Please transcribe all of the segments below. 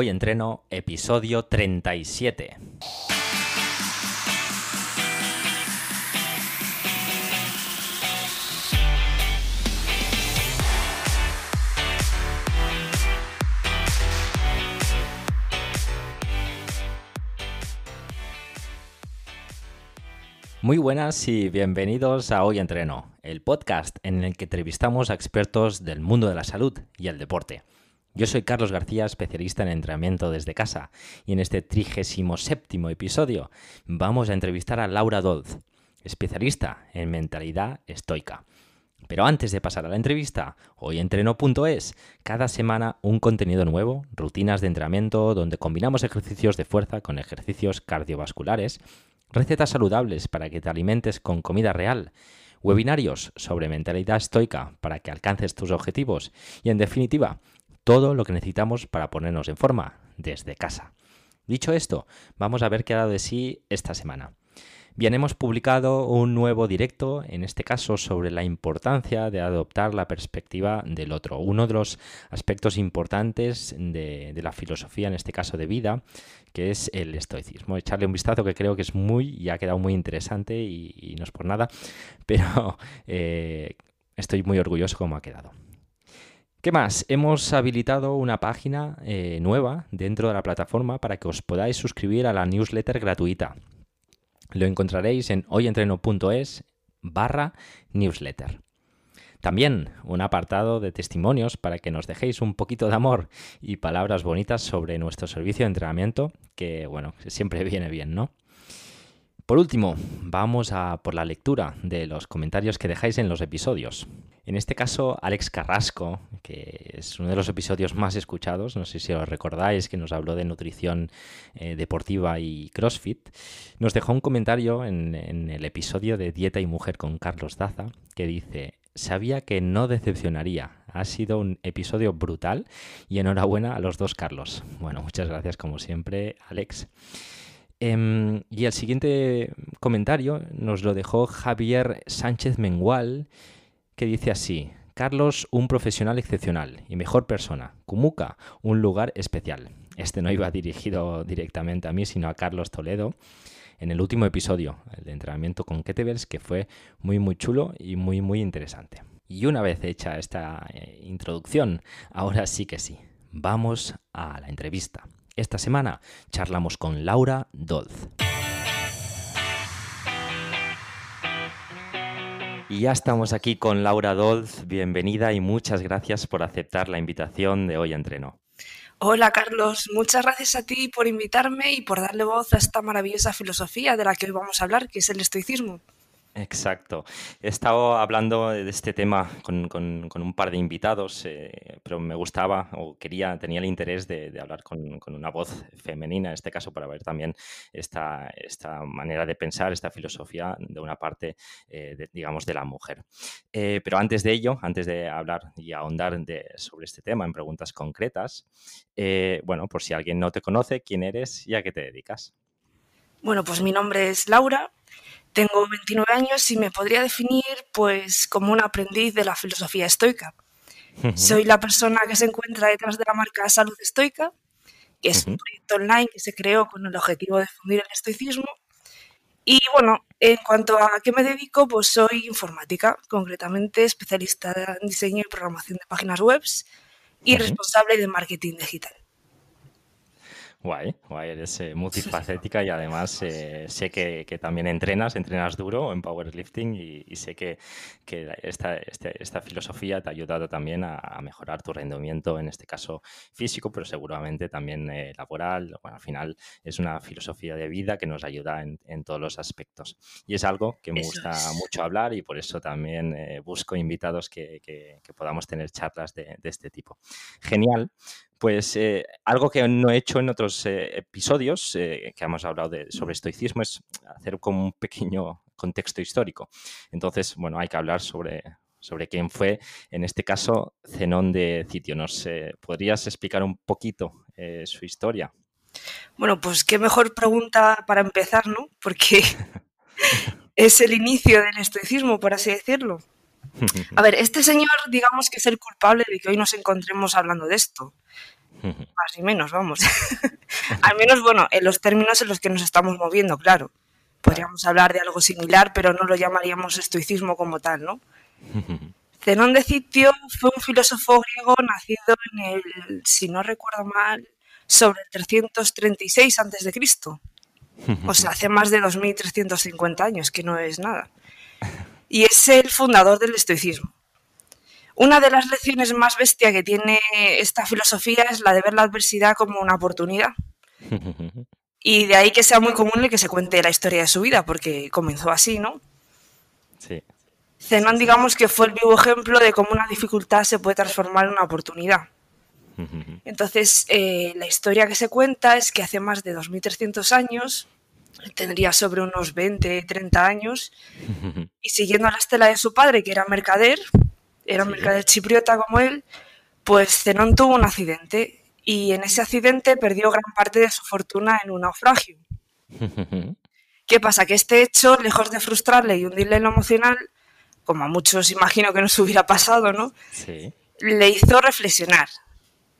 Hoy entreno episodio 37. Muy buenas y bienvenidos a Hoy Entreno, el podcast en el que entrevistamos a expertos del mundo de la salud y el deporte. Yo soy Carlos García, especialista en entrenamiento desde casa, y en este 37 episodio vamos a entrevistar a Laura Dolz, especialista en mentalidad estoica. Pero antes de pasar a la entrevista, hoy entreno.es, cada semana un contenido nuevo, rutinas de entrenamiento donde combinamos ejercicios de fuerza con ejercicios cardiovasculares recetas saludables para que te alimentes con comida real, webinarios sobre mentalidad estoica para que alcances tus objetivos y, en definitiva, todo lo que necesitamos para ponernos en forma desde casa. Dicho esto, vamos a ver qué ha dado de sí esta semana. Bien, hemos publicado un nuevo directo, en este caso sobre la importancia de adoptar la perspectiva del otro. Uno de los aspectos importantes de, la filosofía, en este caso de vida, que es el estoicismo. Echarle un vistazo que creo que es muy y ha quedado muy interesante y, no es por nada, pero eh, estoy muy orgulloso como ha quedado. ¿Qué más? Hemos habilitado una página eh, nueva dentro de la plataforma para que os podáis suscribir a la newsletter gratuita. Lo encontraréis en hoyentreno.es barra newsletter. También un apartado de testimonios para que nos dejéis un poquito de amor y palabras bonitas sobre nuestro servicio de entrenamiento, que bueno, siempre viene bien, ¿no? Por último, vamos a por la lectura de los comentarios que dejáis en los episodios. En este caso, Alex Carrasco, que es uno de los episodios más escuchados, no sé si os recordáis, que nos habló de nutrición eh, deportiva y CrossFit, nos dejó un comentario en, en el episodio de Dieta y Mujer con Carlos Daza, que dice, sabía que no decepcionaría. Ha sido un episodio brutal y enhorabuena a los dos Carlos. Bueno, muchas gracias como siempre, Alex. Em, y el siguiente comentario nos lo dejó Javier Sánchez Mengual, que dice así. Carlos, un profesional excepcional y mejor persona. Kumuka, un lugar especial. Este no iba dirigido directamente a mí, sino a Carlos Toledo en el último episodio, el de entrenamiento con kettlebells, que fue muy muy chulo y muy muy interesante. Y una vez hecha esta eh, introducción, ahora sí que sí, vamos a la entrevista. Esta semana charlamos con Laura Dolz. Y ya estamos aquí con Laura Dolz. Bienvenida y muchas gracias por aceptar la invitación de Hoy Entreno. Hola Carlos, muchas gracias a ti por invitarme y por darle voz a esta maravillosa filosofía de la que hoy vamos a hablar, que es el estoicismo. Exacto. He estado hablando de este tema con, un par de invitados, eh, pero me gustaba o quería, tenía el interés de, hablar con, una voz femenina, en este caso, para ver también esta, esta manera de pensar, esta filosofía de una parte, eh, digamos, de la mujer. Eh, pero antes de ello, antes de hablar y ahondar sobre este tema en preguntas concretas, bueno, por si alguien no te conoce, ¿quién eres y a qué te dedicas? Bueno, pues mi nombre es Laura, tengo 29 años y me podría definir pues como un aprendiz de la filosofía estoica. Soy la persona que se encuentra detrás de la marca Salud Estoica, que es un proyecto online que se creó con el objetivo de difundir el estoicismo. Y bueno, en cuanto a qué me dedico, pues soy informática, concretamente especialista en diseño y programación de páginas web y responsable de marketing digital. Guay, guay, eres eh, multifacética y además eh, sé que, también entrenas, entrenas duro en powerlifting y, sé que, esta, este, esta, filosofía te ha ayudado también a, mejorar tu rendimiento, en este caso físico, pero seguramente también eh, laboral. Bueno, al final es una filosofía de vida que nos ayuda en, todos los aspectos. Y es algo que me gusta mucho hablar y por eso también busco invitados que, podamos tener charlas de, de este tipo. Genial. Pues eh, algo que no he hecho en otros eh, episodios eh, que hemos hablado de, sobre estoicismo es hacer como un pequeño contexto histórico. Entonces, bueno, hay que hablar sobre, sobre quién fue, en este caso, Zenón de Citio. ¿Nos podrías explicar un poquito su historia? Bueno, pues qué mejor pregunta para empezar, ¿no? Porque es el inicio del estoicismo, por así decirlo. A ver, este señor, digamos que es el culpable de que hoy nos encontremos hablando de esto. más y menos, vamos. Al menos, bueno, en los términos en los que nos estamos moviendo, claro. Podríamos hablar de algo similar, pero no lo llamaríamos estoicismo como tal, ¿no? Zenón de Citio fue un filósofo griego nacido en el, si no recuerdo mal, sobre el 336 a.C. O sea, hace más de 2.350 años, que no es nada. Y es el fundador del estoicismo. Una de las lecciones más bestia que tiene esta filosofía es la de ver la adversidad como una oportunidad. Y de ahí que sea muy común el que se cuente la historia de su vida, porque comenzó así, ¿no? Sí. Zenón, digamos que fue el vivo ejemplo de cómo una dificultad se puede transformar en una oportunidad. Entonces, eh, la historia que se cuenta es que hace más de 2.300 años, tendría sobre unos 20, 30 años, y siguiendo la estela de su padre, que era mercader, era un mercader chipriota como él, pues Zenón tuvo un accidente y en ese accidente perdió gran parte de su fortuna en un naufragio. ¿Qué pasa? Que este hecho, lejos de frustrarle y hundirle en lo emocional, como a muchos imagino que nos hubiera pasado, ¿no? Sí. Le hizo reflexionar.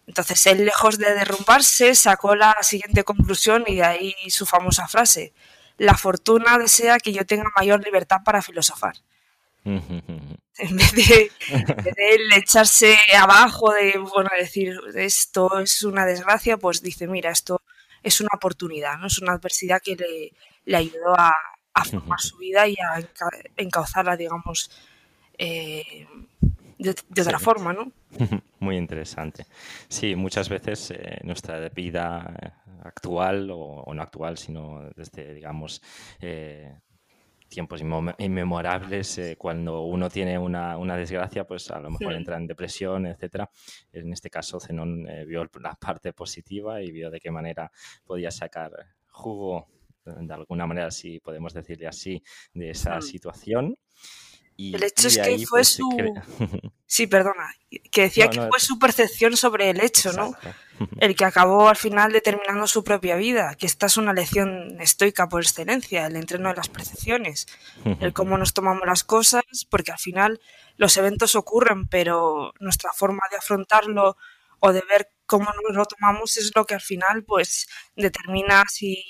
Entonces él, lejos de derrumbarse, sacó la siguiente conclusión y de ahí su famosa frase. La fortuna desea que yo tenga mayor libertad para filosofar. en vez de, él echarse abajo de, bueno, decir esto es una desgracia, pues dice, mira, esto es una oportunidad, ¿no? Es una adversidad que le, ayudó a, formar su vida y a encauzarla, digamos, eh, de, otra forma, ¿no? Muy interesante. Sí, muchas veces eh, nuestra vida actual, o, no actual, sino desde, digamos, eh, tiempos inmemorables, eh, cuando uno tiene una, desgracia, pues a lo mejor entra en depresión, etcétera. En este caso, Zenón vio la parte positiva y vio de qué manera podía sacar jugo, de alguna manera, si podemos decirle así, de esa situación el hecho es que fue pues, su... Sí, perdona, que decía que fue su percepción sobre el hecho, ¿no? El que acabó al final determinando su propia vida, que esta es una lección estoica por excelencia, el entreno de las percepciones, el cómo nos tomamos las cosas, porque al final los eventos ocurren, pero nuestra forma de afrontarlo o de ver cómo nos lo tomamos es lo que al final pues determina si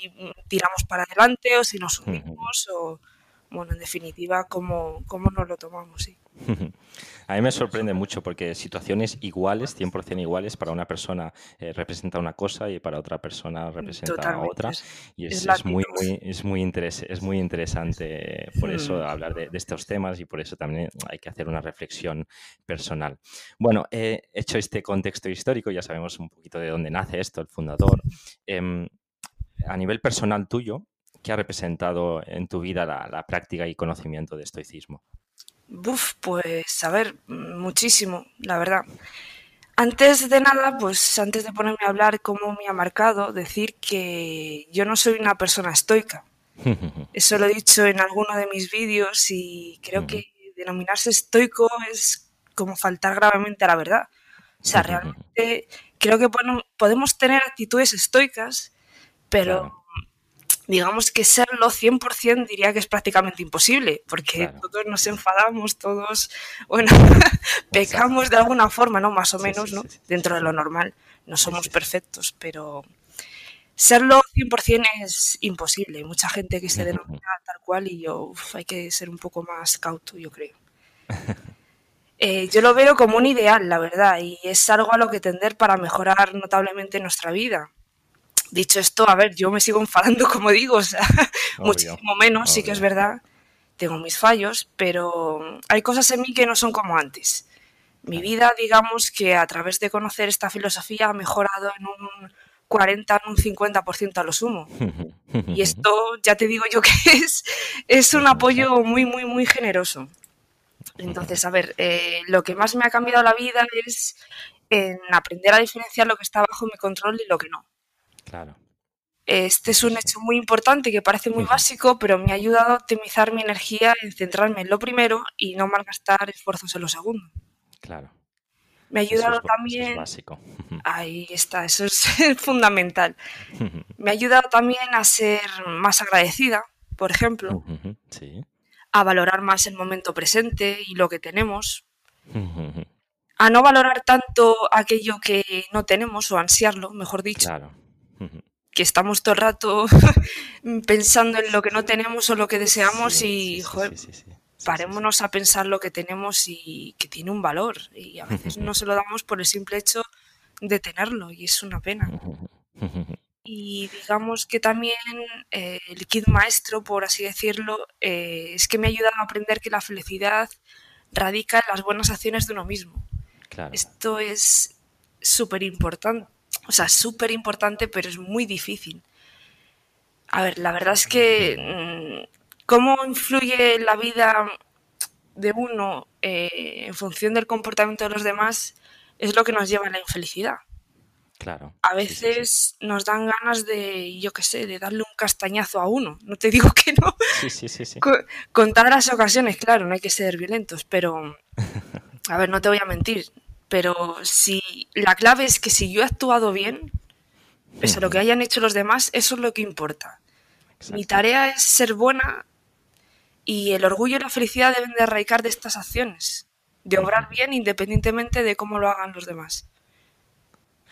tiramos para adelante o si nos unimos o bueno, en definitiva, cómo, cómo nos lo tomamos, sí. A mí me sorprende mucho porque situaciones iguales, 100% iguales, para una persona eh, representa una cosa y para otra persona representa otra. Y es, muy, muy, es, muy es muy interesante por eso hmm. hablar de, estos temas y por eso también hay que hacer una reflexión personal. Bueno, he hecho este contexto histórico, ya sabemos un poquito de dónde nace esto, el fundador. Em, a nivel personal tuyo, ¿Qué ha representado en tu vida la, práctica y conocimiento de estoicismo? Uf, pues a ver, muchísimo, la verdad. Antes de nada, pues antes de ponerme a hablar cómo me ha marcado, decir que yo no soy una persona estoica. Eso lo he dicho en alguno de mis vídeos y creo que denominarse estoico es como faltar gravemente a la verdad. O sea, realmente creo que podemos tener actitudes estoicas, pero digamos que serlo 100% diría que es prácticamente imposible, porque todos nos enfadamos, todos, bueno, pecamos de alguna forma, ¿no? Más o menos, ¿no? Dentro de lo normal. No somos perfectos, pero serlo 100% es imposible. Hay mucha gente que se denomina tal cual y yo, hay que ser un poco más cauto, yo creo. Eh, yo lo veo como un ideal, la verdad, y es algo a lo que tender para mejorar notablemente nuestra vida Dicho esto, a ver, yo me sigo enfadando, como digo, o sea, muchísimo menos, sí que es verdad, tengo mis fallos, pero hay cosas en mí que no son como antes. Mi vida, digamos que a través de conocer esta filosofía ha mejorado en un 40, en un 50% a lo sumo. Y esto, ya te digo yo que es, es un apoyo muy, muy, muy generoso. Entonces, a ver, eh, lo que más me ha cambiado la vida es en aprender a diferenciar lo que está bajo mi control y lo que no. Claro. Este es un hecho muy importante que parece muy básico, pero me ha ayudado a optimizar mi energía en centrarme en lo primero y no malgastar esfuerzos en lo segundo. Claro. Me ha ayudado también. Eso es básico. Ahí está, eso es fundamental. Me ha ayudado también a ser más agradecida, por ejemplo. Sí. A valorar más el momento presente y lo que tenemos a no valorar tanto aquello que no tenemos o ansiarlo, mejor dicho. Claro. Que estamos todo el rato pensando en lo que no tenemos o lo que deseamos y, joder, parémonos a pensar lo que tenemos y que tiene un valor. Y a veces no se lo damos por el simple hecho de tenerlo y es una pena. Y digamos que también eh, el kit maestro, por así decirlo, eh, es que me ha ayudado a aprender que la felicidad radica en las buenas acciones de uno mismo. Esto es súper importante, o sea, súper importante, pero es muy difícil. A ver, la verdad es que mm, cómo influye la vida de uno eh, en función del comportamiento de los demás es lo que nos lleva a la infelicidad. Claro. A veces nos dan ganas de, yo qué sé, de darle un castañazo a uno. No te digo que no. Sí, sí, sí. sí. Con, todas las ocasiones, claro, no hay que ser violentos, pero. A ver, no te voy a mentir. Pero si la clave es que si yo he actuado bien, pese a lo que hayan hecho los demás, eso es lo que importa. Mi tarea es ser buena y el orgullo y la felicidad deben de arraigar de estas acciones, de obrar bien independientemente de cómo lo hagan los demás.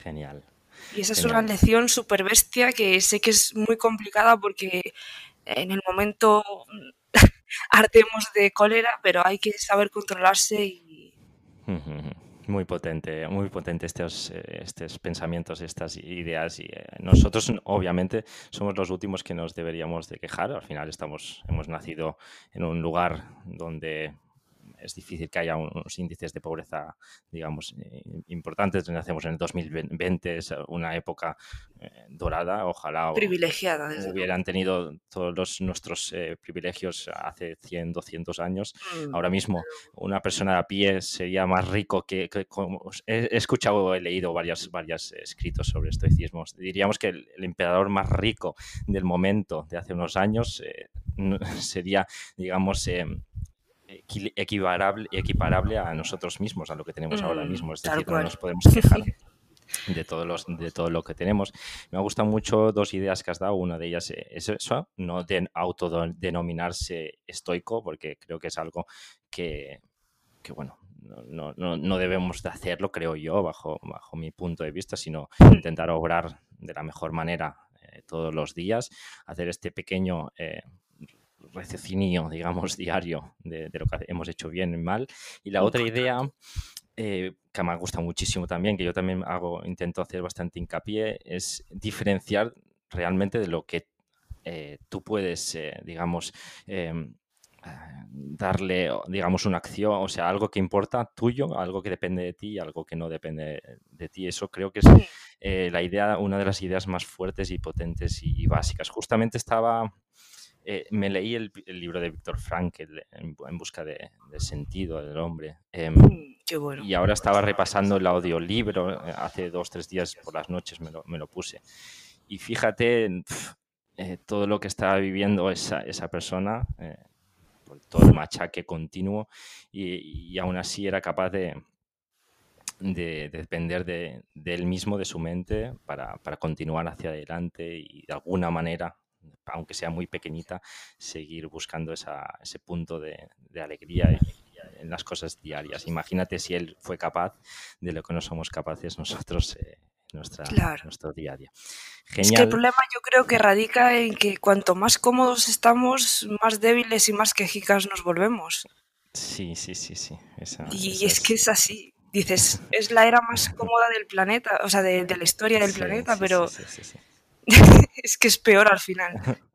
Genial. Y esa es una lección súper bestia que sé que es muy complicada porque en el momento ardemos de cólera, pero hay que saber controlarse y... Muy potente, muy potente estos, eh, estos pensamientos, estas ideas. Y eh, nosotros, obviamente, somos los últimos que nos deberíamos de quejar. Al final estamos, hemos nacido en un lugar donde es difícil que haya unos índices de pobreza, digamos, eh, importantes. Nacemos en el 2020, es una época eh, dorada, ojalá privilegiada, hubieran tenido todos los, nuestros eh, privilegios hace 100, 200 años. Mm. Ahora mismo, una persona a pie sería más rico que... he, escuchado, he leído varios, varios escritos sobre estoicismo. Diríamos que el, emperador más rico del momento de hace unos años sería, digamos, equiparable, equiparable a nosotros mismos, a lo que tenemos ahora mm, mismo. Es decir, no nos podemos quejar de, todos los, de todo lo que tenemos. Me gustan mucho dos ideas que has dado. Una de ellas es eso, no de autodenominarse estoico, porque creo que es algo que, que bueno, no, no, no, debemos de hacerlo, creo yo, bajo, bajo mi punto de vista, sino mm. intentar obrar de la mejor manera eh, todos los días, hacer este pequeño eh, raciocinio, digamos, diario de, lo que hemos hecho bien y mal. Y la otra idea eh, que me gusta muchísimo también, que yo también hago, intento hacer bastante hincapié, es diferenciar realmente de lo que eh, tú puedes, eh, digamos, em, darle, digamos, una acción, o sea, algo que importa tuyo, algo que depende de ti, algo que no depende de ti. Eso creo que es la idea, una de las ideas más fuertes y potentes y básicas. Justamente estaba eh, me leí el, libro de Víctor Frankl en, busca de, sentido del hombre. Mm, qué bueno. Y ahora estaba repasando el audiolibro, eh, hace dos, tres días por las noches me lo, me lo puse. Y fíjate eh, todo lo que estaba viviendo esa, esa persona, todo el machaque continuo, y, y, aún así era capaz de, de, depender de, de, él mismo, de su mente, para, para continuar hacia adelante y de alguna manera aunque sea muy pequeñita, seguir buscando ese punto de, alegría en las cosas diarias. Imagínate si él fue capaz de lo que no somos capaces nosotros en eh, nuestro día a día. Es que el problema yo creo que radica en que cuanto más cómodos estamos, más débiles y más quejicas nos volvemos. Sí, sí, sí, sí. y es, que es así. Dices, es la era más cómoda del planeta, o sea, de, la historia del planeta, pero es que es peor al final.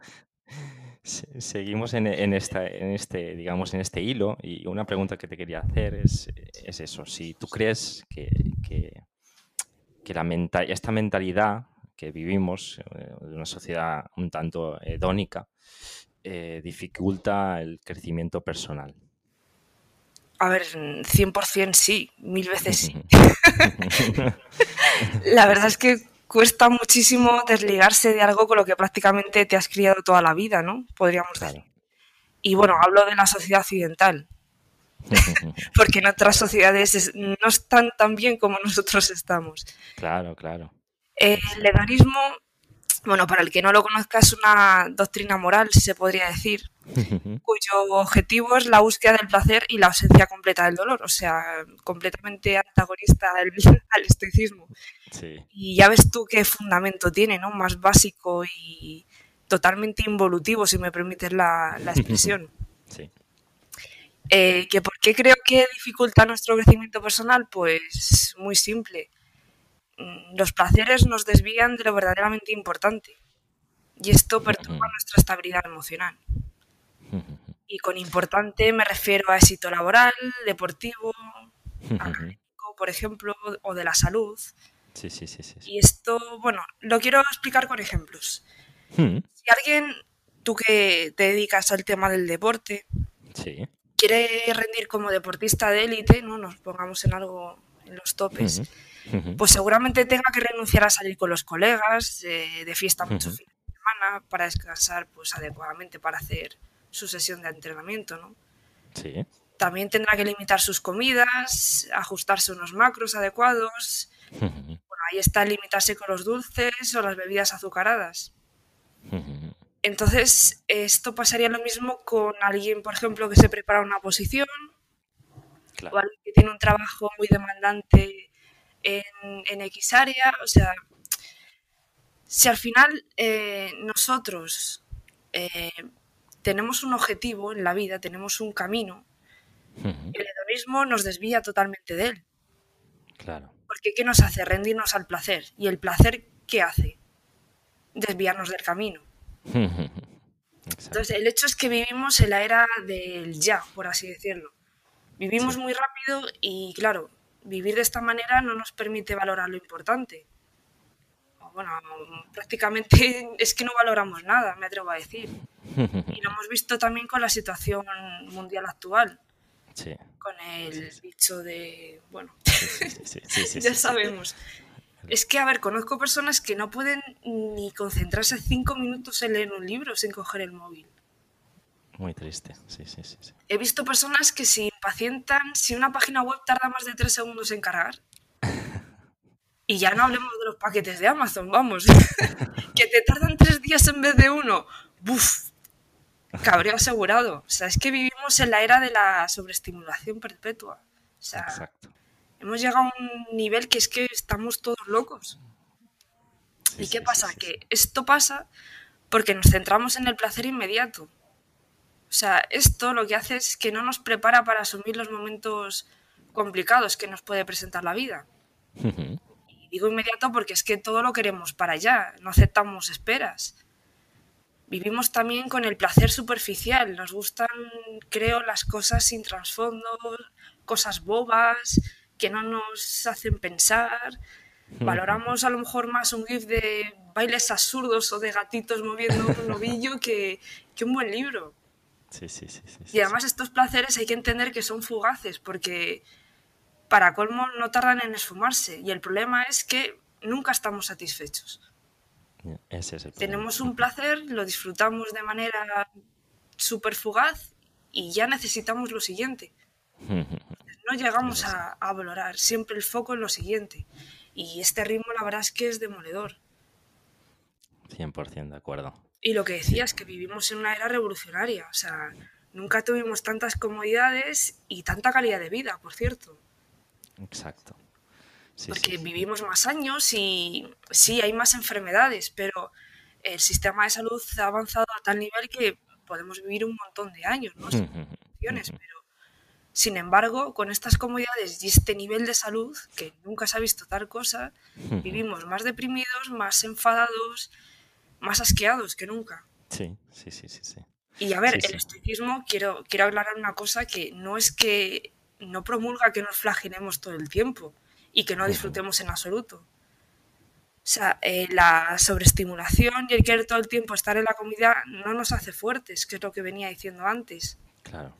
Seguimos en, esta, en, este, digamos, en este hilo y una pregunta que te quería hacer es, eso. Si tú crees que, que, la esta mentalidad que vivimos eh, de una sociedad un tanto hedónica eh, dificulta el crecimiento personal. A ver, 100% sí, mil veces sí. la verdad es que cuesta muchísimo desligarse de algo con lo que prácticamente te has criado toda la vida, ¿no? Podríamos decir. Y bueno, hablo de la sociedad occidental, porque en otras sociedades no están tan bien como nosotros estamos. Claro, claro. el hedonismo bueno, para el que no lo conozca, es una doctrina moral, se podría decir, cuyo objetivo es la búsqueda del placer y la ausencia completa del dolor, o sea, completamente antagonista al, estoicismo. Y ya ves tú qué fundamento tiene, ¿no? Más básico y totalmente involutivo, si me permites la, expresión. Sí. Eh, ¿que ¿Por qué creo que dificulta nuestro crecimiento personal? Pues muy simple. Mm, los placeres nos desvían de lo verdaderamente importante y esto perturba nuestra estabilidad emocional. Y con importante me refiero a éxito laboral, deportivo, académico, por ejemplo, o de la salud. Sí, sí, sí, sí. Y esto, bueno, lo quiero explicar con ejemplos. Hmm. Si alguien, tú que te dedicas al tema del deporte, quiere rendir como deportista de élite, ¿no? Nos pongamos en algo en los topes, pues seguramente tenga que renunciar a salir con los colegas, de fiesta mucho fin de semana, para descansar pues adecuadamente para hacer su sesión de entrenamiento, ¿no? Sí. También tendrá que limitar sus comidas, ajustarse unos macros adecuados. Bueno, ahí está limitarse con los dulces o las bebidas azucaradas. Entonces, esto pasaría lo mismo con alguien, por ejemplo, que se prepara una posición, o alguien que tiene un trabajo muy demandante en, X área. O sea, si al final eh, nosotros eh, tenemos un objetivo en la vida, tenemos un camino, el hedonismo nos desvía totalmente de él. Claro. Porque ¿qué nos hace? Rendirnos al placer. ¿Y el placer qué hace? Desviarnos del camino. Entonces, el hecho es que vivimos en la era del ya, por así decirlo. Vivimos muy rápido y, claro, vivir de esta manera no nos permite valorar lo importante. Bueno, prácticamente es que no valoramos nada, me atrevo a decir. Y lo hemos visto también con la situación mundial actual. Sí. Con el bicho de. Bueno, ya sabemos. Es que, a ver, conozco personas que no pueden ni concentrarse cinco minutos en leer un libro sin coger el móvil. Muy triste, sí, sí, sí. He visto personas que se impacientan si una página web tarda más de tres segundos en cargar. Y ya no hablemos de los paquetes de Amazon, vamos. que te tardan tres días en vez de uno. ¡Buf! Cabreo asegurado. O sea, es que vivimos en la era de la sobreestimulación perpetua. O sea, Exacto. hemos llegado a un nivel que es que estamos todos locos. ¿Y qué pasa? que esto pasa porque nos centramos en el placer inmediato. O sea, esto lo que hace es que no nos prepara para asumir los momentos complicados que nos puede presentar la vida. Y digo inmediato porque es que todo lo queremos para allá, no aceptamos esperas vivimos también con el placer superficial. Nos gustan, creo, las cosas sin trasfondo, cosas bobas que no nos hacen pensar. Valoramos a lo mejor más un GIF de bailes absurdos o de gatitos moviendo un novillo que, un buen libro. Sí, sí, sí, y además estos placeres hay que entender que son fugaces porque para colmo no tardan en esfumarse y el problema es que nunca estamos satisfechos. Tenemos un placer, lo disfrutamos de manera súper fugaz y ya necesitamos lo siguiente. No llegamos a, valorar siempre el foco en lo siguiente. Y este ritmo, la verdad es que es demoledor. 100% de acuerdo. Y lo que decía es que vivimos en una era revolucionaria. O sea, nunca tuvimos tantas comodidades y tanta calidad de vida, por cierto. Exacto porque vivimos más años y sí, hay más enfermedades, pero el sistema de salud ha avanzado a tal nivel que podemos vivir un montón de años, ¿no? pero sin embargo, con estas comodidades y este nivel de salud, que nunca se ha visto tal cosa, vivimos más deprimidos, más enfadados, más asqueados que nunca. Sí, sí, sí, sí. Y a ver, el estoicismo, quiero, quiero aclarar una cosa que no es que no promulga que nos flagelemos todo el tiempo y que no disfrutemos en absoluto. O sea, eh, la sobreestimulación y el querer todo el tiempo estar en la comida no nos hace fuertes, que es lo que venía diciendo antes. Claro.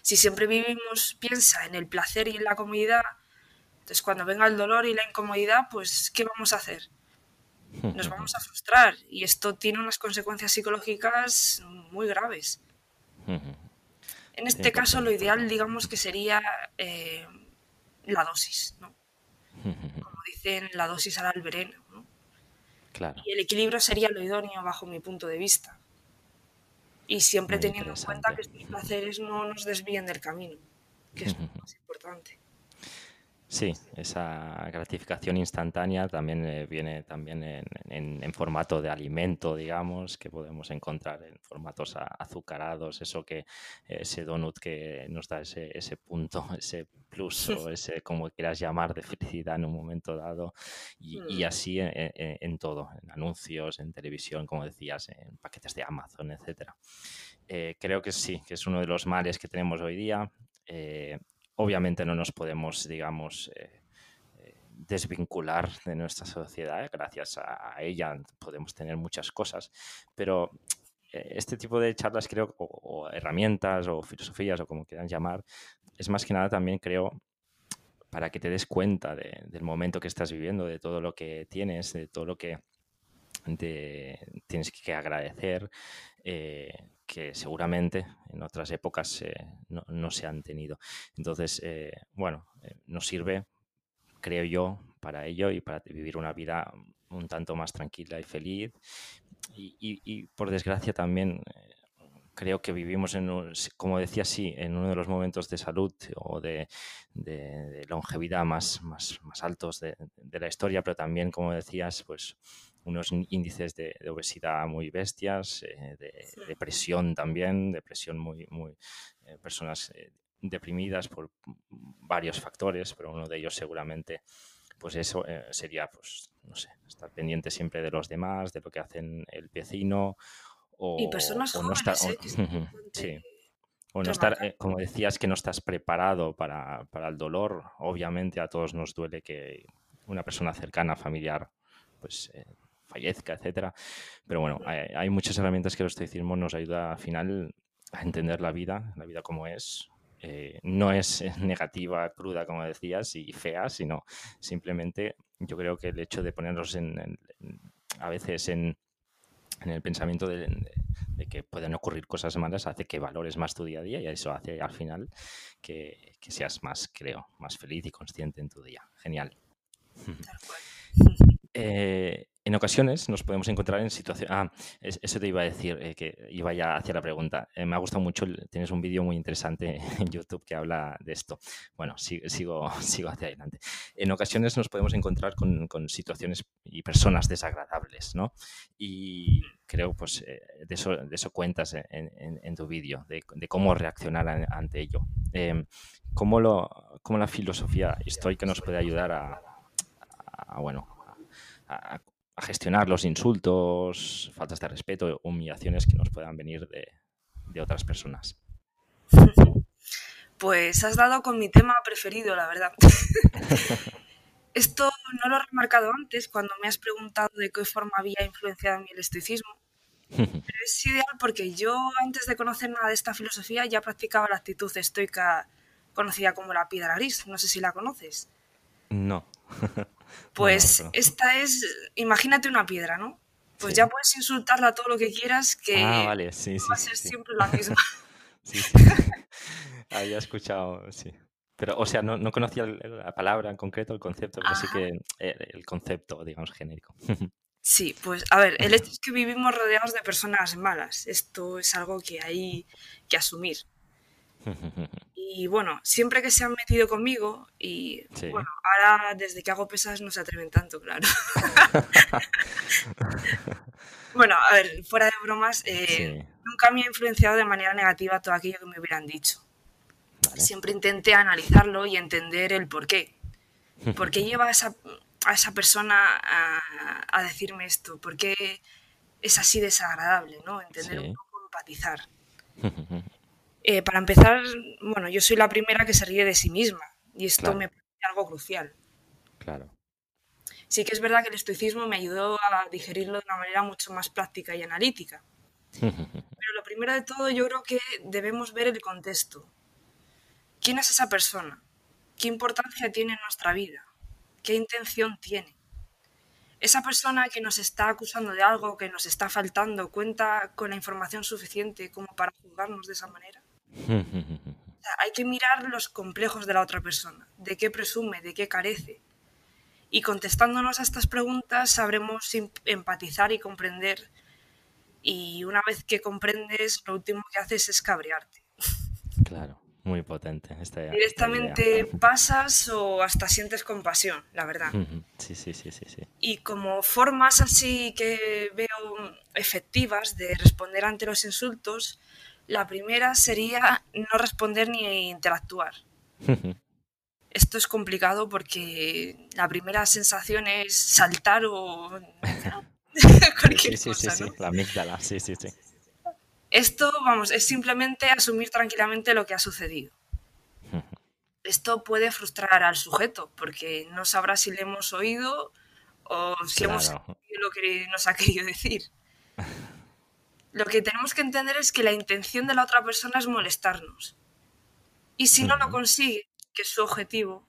Si siempre vivimos, piensa en el placer y en la comodidad, entonces cuando venga el dolor y la incomodidad, pues ¿qué vamos a hacer? Nos vamos a frustrar y esto tiene unas consecuencias psicológicas muy graves. En este caso, lo ideal, digamos que sería eh, la dosis, ¿no? como dicen, la dosis al veneno. Y el equilibrio sería lo idóneo bajo mi punto de vista. Y siempre teniendo en cuenta que estos placeres no nos desvíen del camino, que es lo más importante. Sí, esa gratificación instantánea también eh, viene también en, formato de alimento, digamos, que podemos encontrar en formatos azucarados, eso que ese donut que nos da ese, ese punto, ese plus o ese como quieras llamar de felicidad en un momento dado y, mm. así en, todo, en anuncios, en televisión, como decías, en paquetes de Amazon, etcétera. Eh, creo que sí, que es uno de los males que tenemos hoy día. Eh, obviamente no nos podemos, digamos, eh, eh, desvincular de nuestra sociedad. Gracias a, ella podemos tener muchas cosas, pero eh, este tipo de charlas creo, o, herramientas o filosofías o como quieran llamar, es más que nada también creo para que te des cuenta del momento que estás viviendo, de todo lo que tienes, de todo lo que tienes que agradecer, que seguramente en otras épocas eh, no, se han tenido. Entonces, eh, bueno, eh, nos sirve, creo yo, para ello y para vivir una vida un tanto más tranquila y feliz. Y, por desgracia también creo que vivimos en, como decía, sí, en uno de los momentos de salud o de, longevidad más, más, más altos de, de, la historia, pero también, como decías, pues unos índices de, obesidad muy bestias, eh, de depresión también, depresión muy, muy, eh, personas eh, deprimidas por varios factores, pero uno de ellos seguramente, pues eso sería, pues, no sé, estar pendiente siempre de los demás, de lo que hacen el vecino, o, y personas no estar, sí. O no estar, como decías, que no estás preparado para, para el dolor. Obviamente a todos nos duele que una persona cercana, familiar, pues fallezca, etcétera. Pero bueno, hay, muchas herramientas que el estoicismo nos ayuda al final a entender la vida, la vida como es. Eh, no es negativa, cruda, como decías, y fea, sino simplemente yo creo que el hecho de ponernos en, a veces en, el pensamiento de, que pueden ocurrir cosas malas hace que valores más tu día a día y eso hace al final que, que seas más, creo, más feliz y consciente en tu día. Genial. Eh, en ocasiones nos podemos encontrar en situaciones... Ah, eso te iba a decir, eh, que iba ya hacia la pregunta. Eh, me ha gustado mucho, tienes un vídeo muy interesante en YouTube que habla de esto. Bueno, sigo, sigo, hacia adelante. En ocasiones nos podemos encontrar con, situaciones y personas desagradables, ¿no? Y creo, pues, eh, de, eso, cuentas en, tu vídeo, de, cómo reaccionar ante ello. Em, ¿cómo, lo, ¿Cómo la filosofía estoica nos puede ayudar a, a bueno, a, a gestionar los insultos, faltas de respeto, humillaciones que nos puedan venir de, otras personas. Pues has dado con mi tema preferido, la verdad. Esto no lo he remarcado antes cuando me has preguntado de qué forma había influenciado en mí el estoicismo. Pero es ideal porque yo antes de conocer nada de esta filosofía ya practicaba la actitud estoica conocida como la piedra gris. No sé si la conoces. No. Pues esta es, imagínate una piedra, ¿no? Pues ya puedes insultarla todo lo que quieras, que ah, vale. sí, va a ser siempre la misma. sí, sí. Había escuchado, sí. Pero, o sea, no, conocía la palabra en concreto, el concepto, pero sí que eh, el concepto, digamos, genérico. Sí, pues a ver, el hecho es que vivimos rodeados de personas malas. Esto es algo que hay que asumir. Y bueno, siempre que se han metido conmigo, y bueno, ahora desde que hago pesas no se atreven tanto, claro. bueno, a ver, fuera de bromas, eh, nunca me ha influenciado de manera negativa todo aquello que me hubieran dicho. Siempre intenté analizarlo y entender el por qué. ¿Por qué lleva a esa, a esa persona a, decirme esto? ¿Por qué es así desagradable? ¿no? Entender un poco, empatizar. Eh, para empezar, bueno, yo soy la primera que se ríe de sí misma y esto me parece algo crucial. Claro. Sí que es verdad que el estoicismo me ayudó a digerirlo de una manera mucho más práctica y analítica. Pero lo primero de todo yo creo que debemos ver el contexto. ¿Quién es esa persona? ¿Qué importancia tiene en nuestra vida? ¿Qué intención tiene? Esa persona que nos está acusando de algo, que nos está faltando, cuenta con la información suficiente como para juzgarnos de esa manera hay que mirar los complejos de la otra persona, de qué presume, de qué carece. Y contestándonos a estas preguntas sabremos empatizar y comprender. Y una vez que comprendes, lo último que haces es cabrearte. Claro, muy potente. Directamente pasas o hasta sientes compasión, la verdad. Sí, sí, sí, sí, sí. Y como formas así que veo efectivas de responder ante los insultos, la primera sería no responder ni interactuar. Esto es complicado porque la primera sensación es saltar o cualquier sí, sí, sí, la amígdala, sí, sí, sí. Esto, vamos, es simplemente asumir tranquilamente lo que ha sucedido. Esto puede frustrar al sujeto porque no sabrá si le hemos oído o si hemos hemos lo que nos ha querido decir. Lo que tenemos que entender es que la intención de la otra persona es molestarnos. Y si no lo consigue, que es su objetivo,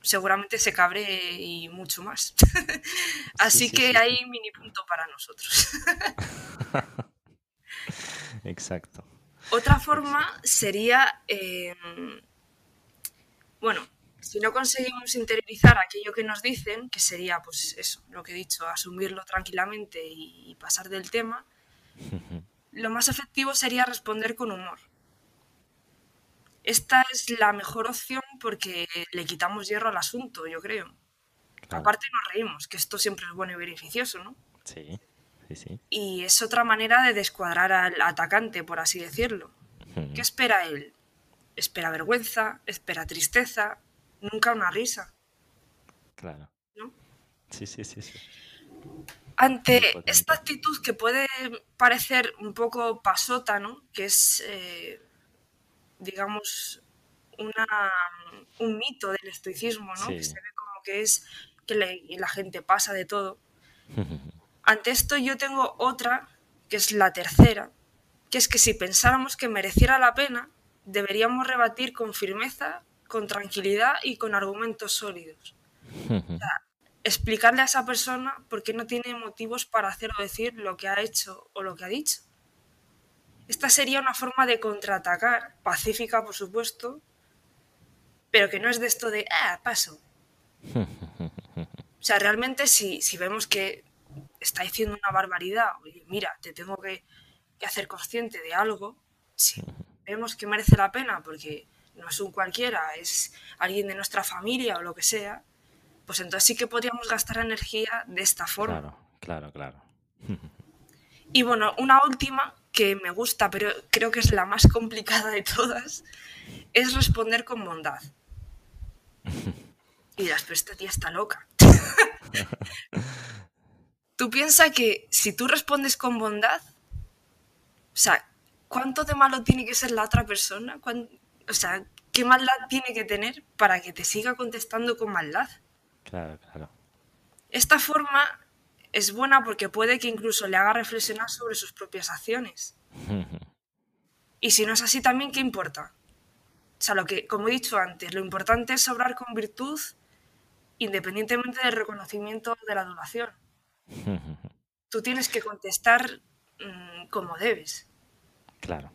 seguramente se cabre y mucho más. Así que hay mini punto para nosotros. Exacto. Otra forma sería, em, bueno, si no conseguimos interiorizar aquello que nos dicen, que sería pues eso, lo que he dicho, asumirlo tranquilamente y pasar del tema, lo más efectivo sería responder con humor. Esta es la mejor opción porque le quitamos hierro al asunto, yo creo. Aparte nos reímos, que esto siempre es bueno y beneficioso, ¿no? Sí, sí, sí. Y es otra manera de descuadrar al atacante, por así decirlo. ¿Qué espera él? Espera vergüenza, espera tristeza, nunca una risa. Claro. ¿No? Sí, sí, sí, sí. Ante esta actitud que puede parecer un poco pasota, ¿no? que es, eh, digamos, una, un mito del estoicismo, ¿no? que se ve como que es que la gente pasa de todo. Ante esto yo tengo otra, que es la tercera, que es que si pensáramos que mereciera la pena, deberíamos rebatir con firmeza, con tranquilidad y con argumentos sólidos explicarle a esa persona por qué no tiene motivos para hacer o decir lo que ha hecho o lo que ha dicho. Esta sería una forma de contraatacar, pacífica por supuesto, pero que no es de esto de, ah, paso. O sea, realmente si, si vemos que está diciendo una barbaridad, oye, mira, te tengo que, que hacer consciente de algo, si vemos que merece la pena porque no es un cualquiera, es alguien de nuestra familia o lo que sea, pues entonces sí que podríamos gastar energía de esta forma. Claro, claro, claro. Y bueno, una última que me gusta, pero creo que es la más complicada de todas, es responder con bondad. Y dirás, pero esta tía está loca. tú piensas que si tú respondes con bondad, o sea, ¿cuánto de malo tiene que ser la otra persona? O sea, ¿qué maldad tiene que tener para que te siga contestando con maldad? Claro, claro. Esta forma es buena porque puede que incluso le haga reflexionar sobre sus propias acciones. y si no es así también, ¿qué importa? O sea, lo que, como he dicho antes, lo importante es obrar con virtud independientemente del reconocimiento de la adulación. Tú tienes que contestar mm, como debes. Claro.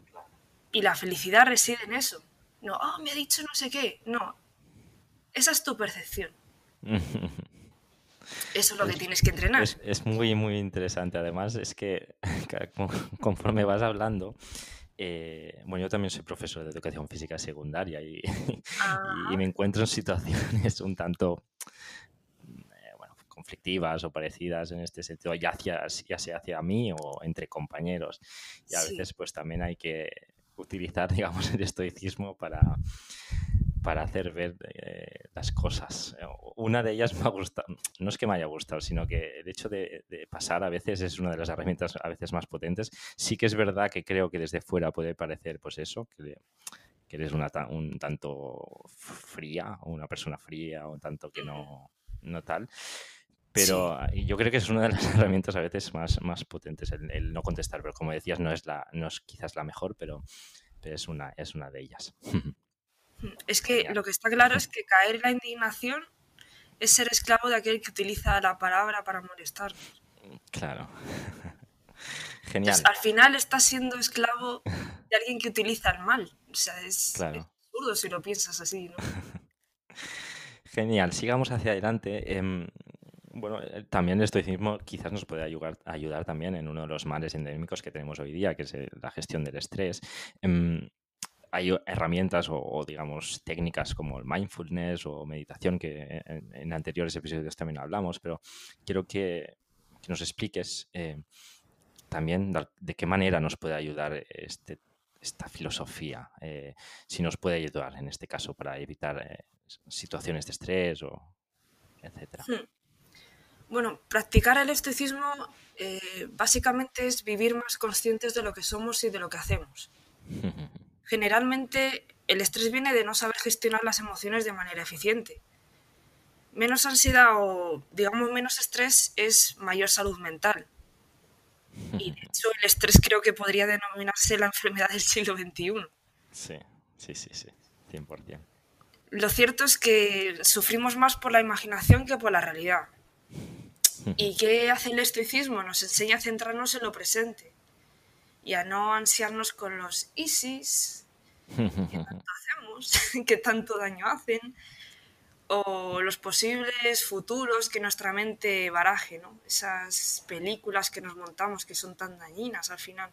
Y la felicidad reside en eso. No, oh, me ha dicho no sé qué. No. Esa es tu percepción. Eso es lo que tienes que entrenar. Es, muy, muy interesante. Además, es que conforme vas hablando, eh, bueno, yo también soy profesor de educación física secundaria y, me encuentro en situaciones un tanto eh, bueno, conflictivas o parecidas en este sentido, ya, hacia, ya sea hacia mí o entre compañeros. Y a veces pues también hay que utilizar, digamos, el estoicismo para para hacer ver eh, las cosas. Una de ellas me ha gustado, no es que me haya gustado, sino que el hecho de, pasar a veces es una de las herramientas a veces más potentes. Sí que es verdad que creo que desde fuera puede parecer, pues eso, que, eres una, un tanto fría, o una persona fría, o un tanto que no, no tal. Pero yo creo que es una de las herramientas a veces más, más potentes, el, no contestar. Pero como decías, no es, la, no es quizás la mejor, pero, pero es, una, es una de ellas. Es que lo que está claro es que caer en la indignación es ser esclavo de aquel que utiliza la palabra para molestarnos. Claro. Genial. al final estás siendo esclavo de alguien que utiliza el mal. O sea, es, absurdo si lo piensas así, ¿no? Genial, sigamos hacia adelante. Em, bueno, eh, también el estoicismo quizás nos puede ayudar, ayudar también en uno de los males endémicos que tenemos hoy día, que es la gestión del estrés. Em, hay herramientas o, digamos, técnicas como el mindfulness o meditación, que en, anteriores episodios también hablamos, pero quiero que, nos expliques eh, también de qué manera nos puede ayudar este, esta filosofía, eh, si nos puede ayudar en este caso para evitar eh, situaciones de estrés o etcétera. Hmm. Bueno, practicar el estoicismo básicamente es vivir más conscientes de lo que somos y de lo que hacemos. Generalmente el estrés viene de no saber gestionar las emociones de manera eficiente. Menos ansiedad o, digamos, menos estrés es mayor salud mental. Y de hecho el estrés creo que podría denominarse la enfermedad del siglo XXI. Sí, sí, sí, sí, 100%. Lo cierto es que sufrimos más por la imaginación que por la realidad. ¿Y qué hace el estoicismo? Nos enseña a centrarnos en lo presente y a no ansiarnos con los ISIS, que tanto hacemos, que tanto daño hacen, o los posibles futuros que nuestra mente baraje, ¿no? Esas películas que nos montamos que son tan dañinas al final.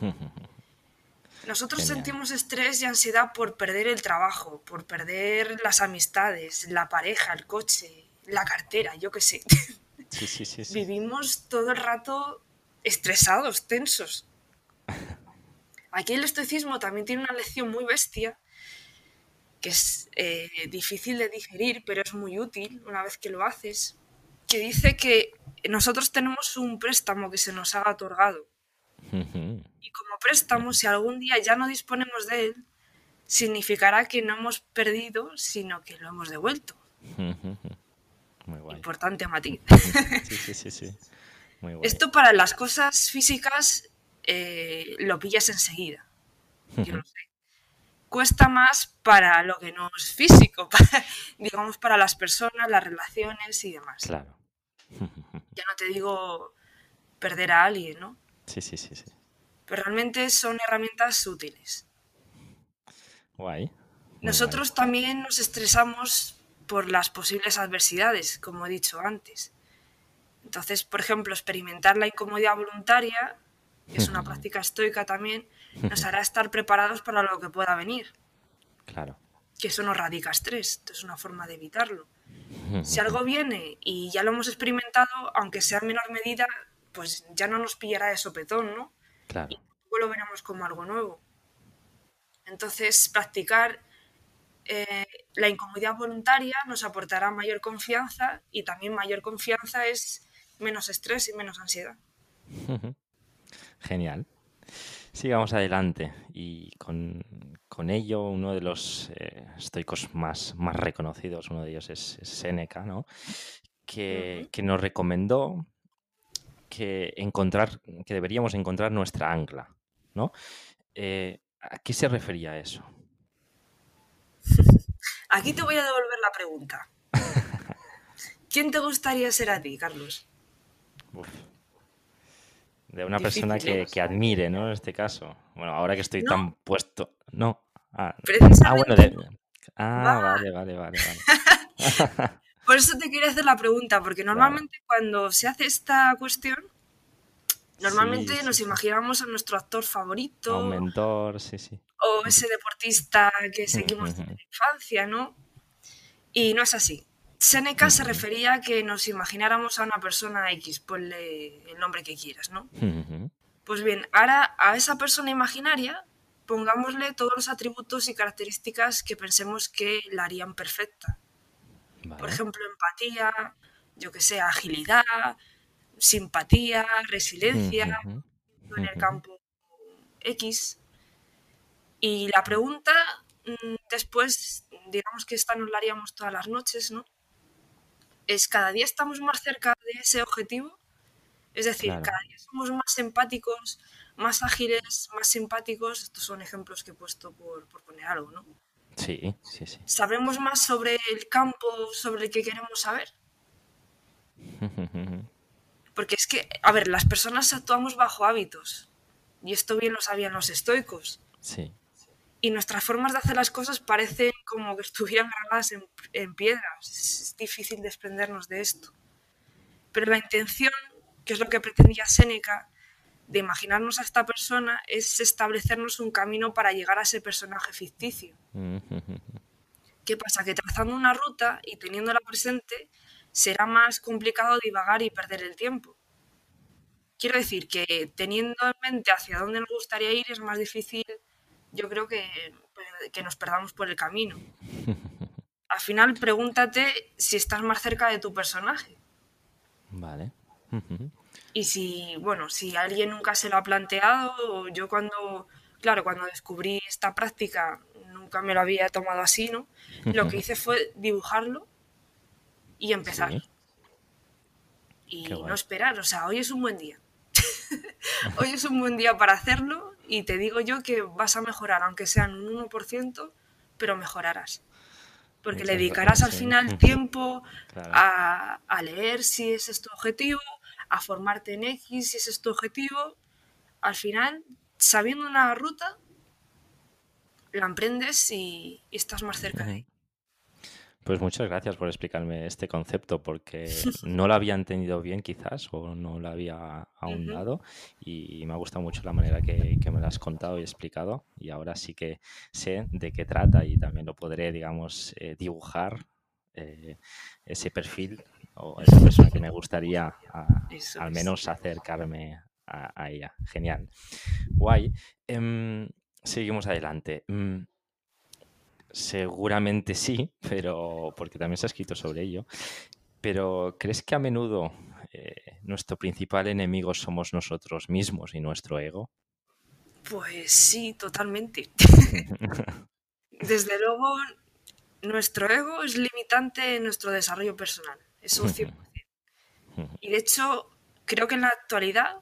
Nosotros sentimos estrés y ansiedad por perder el trabajo, por perder las amistades, la pareja, el coche, la cartera, yo qué sé. Vivimos todo el rato estresados, tensos. Aquí el estoicismo también tiene una lección muy bestia, que es eh, difícil de digerir, pero es muy útil una vez que lo haces, que dice que nosotros tenemos un préstamo que se nos ha otorgado. Y como préstamo, si algún día ya no disponemos de él, significará que no hemos perdido, sino que lo hemos devuelto. Importante matiz. Esto para las cosas físicas eh, lo pillas enseguida. Yo lo sé. Cuesta más para lo que no es físico, digamos para las personas, las relaciones y demás. Claro. ya no te digo perder a alguien, ¿no? Sí, sí, sí, sí. Pero realmente son herramientas útiles. Guay. Nosotros también nos estresamos por las posibles adversidades, como he dicho antes. Entonces, por ejemplo, experimentar la incomodidad voluntaria es una práctica estoica también, nos hará estar preparados para lo que pueda venir. Claro. Que eso no radica estrés, es una forma de evitarlo. Si algo viene y ya lo hemos experimentado, aunque sea en menor medida, pues ya no nos pillará de sopetón, ¿no? Claro. Y luego lo veremos como algo nuevo. Entonces, practicar eh, la incomodidad voluntaria nos aportará mayor confianza y también mayor confianza es menos estrés y menos ansiedad. Genial. Sigamos adelante y con, ello uno de los eh, estoicos más, más reconocidos, uno de ellos es, Séneca, ¿no? que, nos recomendó que, encontrar, que deberíamos encontrar nuestra ancla. ¿no? Eh, ¿A qué se refería eso? Aquí te voy a devolver la pregunta. ¿Quién te gustaría ser a ti, Carlos? De una persona que, admire, ¿no? En este caso. Bueno, ahora que estoy tan puesto. No. Ah, ah bueno. Ah, vale, vale, vale, Por eso te quería hacer la pregunta, porque normalmente cuando se hace esta cuestión, normalmente nos imaginamos a nuestro actor favorito. A un mentor, sí, sí. O ese deportista que seguimos desde la infancia, ¿no? Y no es así. Seneca se refería a que nos imagináramos a una persona X, ponle el nombre que quieras, ¿no? Pues bien, ahora a esa persona imaginaria pongámosle todos los atributos y características que pensemos que la harían perfecta. Por ejemplo, empatía, yo que sé, agilidad, simpatía, resiliencia, en el campo X. Y la pregunta, mm, después, digamos que esta nos la haríamos todas las noches, ¿no? Es cada día estamos más cerca de ese objetivo. Es decir, cada día somos más empáticos, más ágiles, más simpáticos. Estos son ejemplos que he puesto por, poner algo, ¿no? Sí, sí, sí. ¿Sabemos más sobre el campo sobre el que queremos saber? Porque es que, a ver, las personas actuamos bajo hábitos. Y esto bien lo sabían los estoicos. Sí. Y nuestras formas de hacer las cosas parecen como que estuvieran grabadas en, en piedra. Es difícil desprendernos de esto. Pero la intención, que es lo que pretendía Séneca, de imaginarnos a esta persona, es establecernos un camino para llegar a ese personaje ficticio. ¿Qué pasa? Que trazando una ruta y teniéndola presente, será más complicado divagar y perder el tiempo. Quiero decir que teniendo en mente hacia dónde nos gustaría ir es más difícil, yo creo que, que nos perdamos por el camino. Al final pregúntate si estás más cerca de tu personaje. Vale. Y si, bueno, si alguien nunca se lo ha planteado, yo cuando, claro, cuando descubrí esta práctica, nunca me lo había tomado así, ¿no? Lo que hice fue dibujarlo y empezar. Y no esperar, o sea, hoy es un buen día. hoy es un buen día para hacerlo y te digo yo que vas a mejorar, aunque sean un 1%, pero mejorarás. Porque le dedicarás al final tiempo a, a leer si ese es tu objetivo, a formarte en X si ese es tu objetivo. Al final, sabiendo una ruta, la emprendes y, estás más cerca de ahí. Pues muchas gracias por explicarme este concepto, porque no lo había entendido bien quizás o no lo había ahondado y me ha gustado mucho la manera que, me lo has contado y explicado y ahora sí que sé de qué trata y también lo podré, digamos, eh, dibujar eh, ese perfil o esa persona que me gustaría al menos acercarme a, ella. Genial. Guay. Em, seguimos adelante. Seguramente sí, pero porque también se ha escrito sobre ello. Pero ¿crees que a menudo eh, nuestro principal enemigo somos nosotros mismos y nuestro ego? Pues sí, totalmente. Desde luego, nuestro ego es limitante en nuestro desarrollo personal, es un 100%. Y de hecho, creo que en la actualidad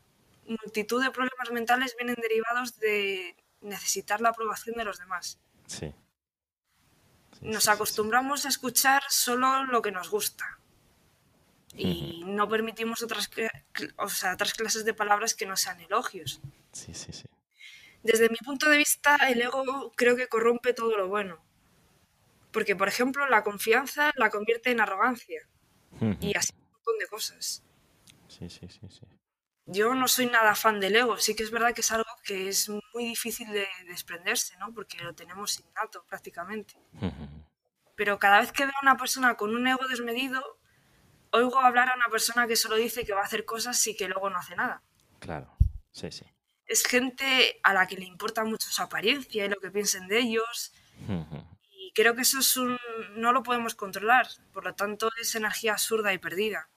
multitud de problemas mentales vienen derivados de necesitar la aprobación de los demás. Sí. Nos acostumbramos a escuchar solo lo que nos gusta. Y no permitimos otras, o sea, otras clases de palabras que no sean elogios. Sí, sí, sí. Desde mi punto de vista, el ego creo que corrompe todo lo bueno. Porque, por ejemplo, la confianza la convierte en arrogancia. Y así un montón de cosas. Sí, sí, sí, sí. Yo no soy nada fan del ego. Sí que es verdad que es algo que es muy difícil de desprenderse, ¿no? Porque lo tenemos innato prácticamente. Pero cada vez que veo a una persona con un ego desmedido, oigo hablar a una persona que solo dice que va a hacer cosas y que luego no hace nada. Claro, sí, sí. Es gente a la que le importa mucho su apariencia y lo que piensen de ellos creo que eso es un, no lo podemos controlar, por lo tanto es energía absurda y perdida.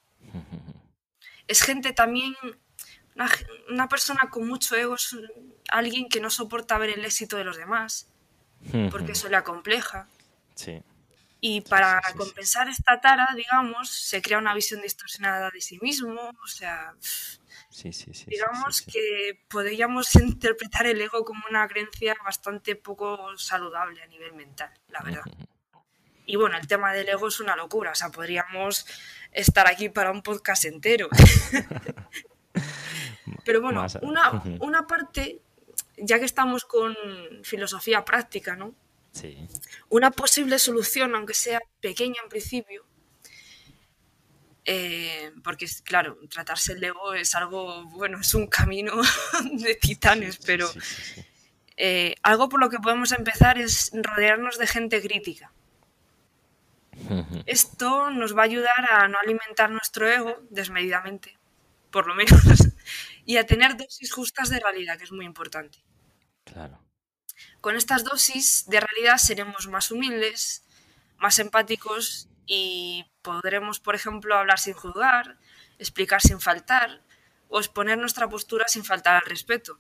Es gente también, una, persona con mucho ego es alguien que no soporta ver el éxito de los demás, porque eso le acompleja. Sí. Y para compensar esta tara, digamos, se crea una visión distorsionada de sí mismo, o sea, digamos que podríamos interpretar el ego como una creencia bastante poco saludable a nivel mental, la verdad. Y bueno, el tema del ego es una locura, o sea, podríamos estar aquí para un podcast entero. Pero bueno, una, una parte, ya que estamos con filosofía práctica, ¿no? Una posible solución, aunque sea pequeña en principio, eh, porque claro, tratarse el ego es algo, bueno, es un camino de titanes, pero eh, algo por lo que podemos empezar es rodearnos de gente crítica. Esto nos va a ayudar a no alimentar nuestro ego desmedidamente, por lo menos, y a tener dosis justas de realidad, que es muy importante. Claro. Con estas dosis de realidad seremos más humildes, más empáticos y podremos, por ejemplo, hablar sin juzgar, explicar sin faltar o exponer nuestra postura sin faltar al respeto.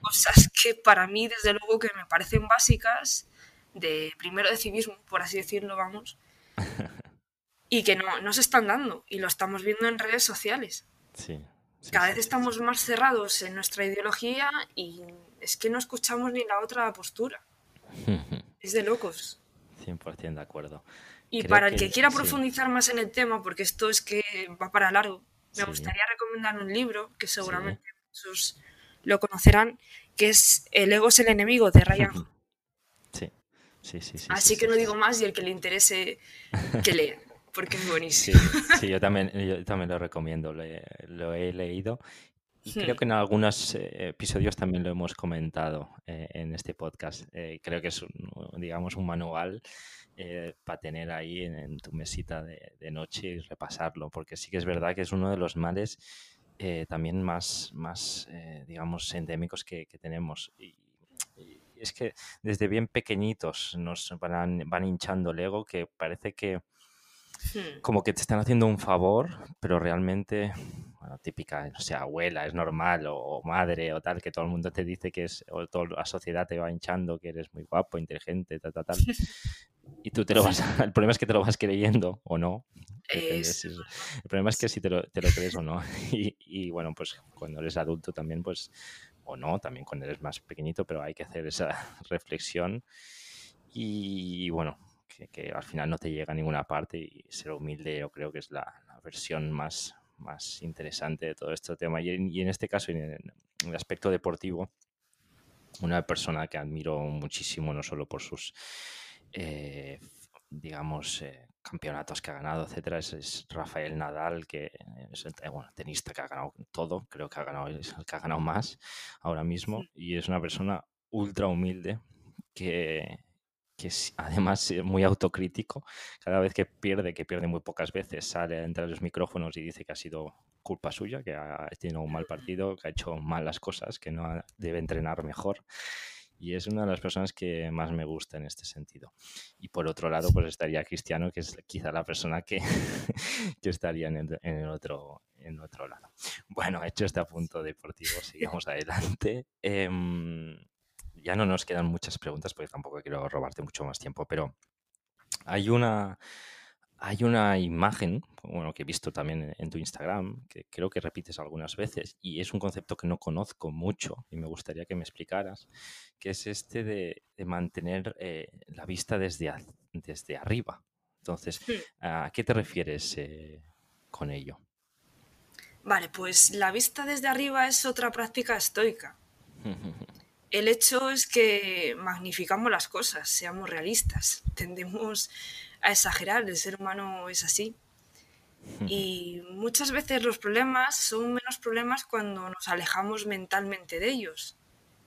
Cosas que para mí, desde luego, que me parecen básicas de primero de civismo, por así decirlo, vamos, y que no, no se están dando y lo estamos viendo en redes sociales. Cada vez estamos más cerrados en nuestra ideología y es que no escuchamos ni la otra postura. es de locos. 100% de acuerdo. Y para el que, quiera profundizar más en el tema, porque esto es que va para largo, me gustaría recomendar un libro que seguramente muchos lo conocerán, que es El ego es el enemigo de Ryan. Sí. Sí, sí, sí. Así que no digo más y el que le interese que lea, porque es buenísimo. Sí, yo, también, yo también lo recomiendo, lo he, leído y creo hmm. que en algunos eh, episodios también lo hemos comentado eh, en este podcast. Eh, creo que es, digamos, un manual para tener ahí en, tu mesita de, de, noche y repasarlo, porque sí que es verdad que es uno de los males también más, más digamos, endémicos que, que tenemos. Y, es que desde bien pequeñitos nos van, van hinchando el ego que parece que hmm. como que te están haciendo un favor, pero realmente, bueno, típica, no sé, abuela, es normal, o, madre, o tal, que todo el mundo te dice que es, o toda la sociedad te va hinchando que eres muy guapo, inteligente, tal, tal, tal. Y tú te lo vas, el problema es que te lo vas creyendo o no. El problema es que si te lo, te lo crees o no. Y, y, bueno, pues cuando eres adulto también, pues o no, también cuando eres más pequeñito, pero hay que hacer esa reflexión y bueno, que, al final no te llega a ninguna parte y ser humilde yo creo que es la, versión más, más interesante de todo este tema. Y en, este caso, en el, aspecto deportivo, una persona que admiro muchísimo, no solo por sus, eh, digamos, eh, campeonatos que ha ganado, etcétera, es, Rafael Nadal, que es el tenista que ha ganado todo, creo que ha ganado, es el que ha ganado más ahora mismo, y es una persona ultra humilde que, que es además muy autocrítico. Cada vez que pierde, que pierde muy pocas veces, sale entre los micrófonos y dice que ha sido culpa suya, que ha tenido un mal partido, que ha hecho malas cosas, que no debe entrenar mejor y es una de las personas que más me gusta en este sentido. Y por otro lado, pues estaría Cristiano, que es quizá la persona que, que estaría en el, otro, en otro lado. Bueno, hecho este apunto deportivo, sigamos adelante. Em, ya no nos quedan muchas preguntas porque tampoco quiero robarte mucho más tiempo, pero hay una hay una imagen, bueno, que he visto también en tu Instagram, que creo que repites algunas veces, y es un concepto que no conozco mucho y me gustaría que me explicaras, que es este de, mantener eh, la vista desde, desde arriba. Entonces, ¿a qué te refieres eh, con ello? Vale, pues la vista desde arriba es otra práctica estoica. El hecho es que magnificamos las cosas, seamos realistas. Tendemos a exagerar, el ser humano es así. Y muchas veces los problemas son menos problemas cuando nos alejamos mentalmente de ellos.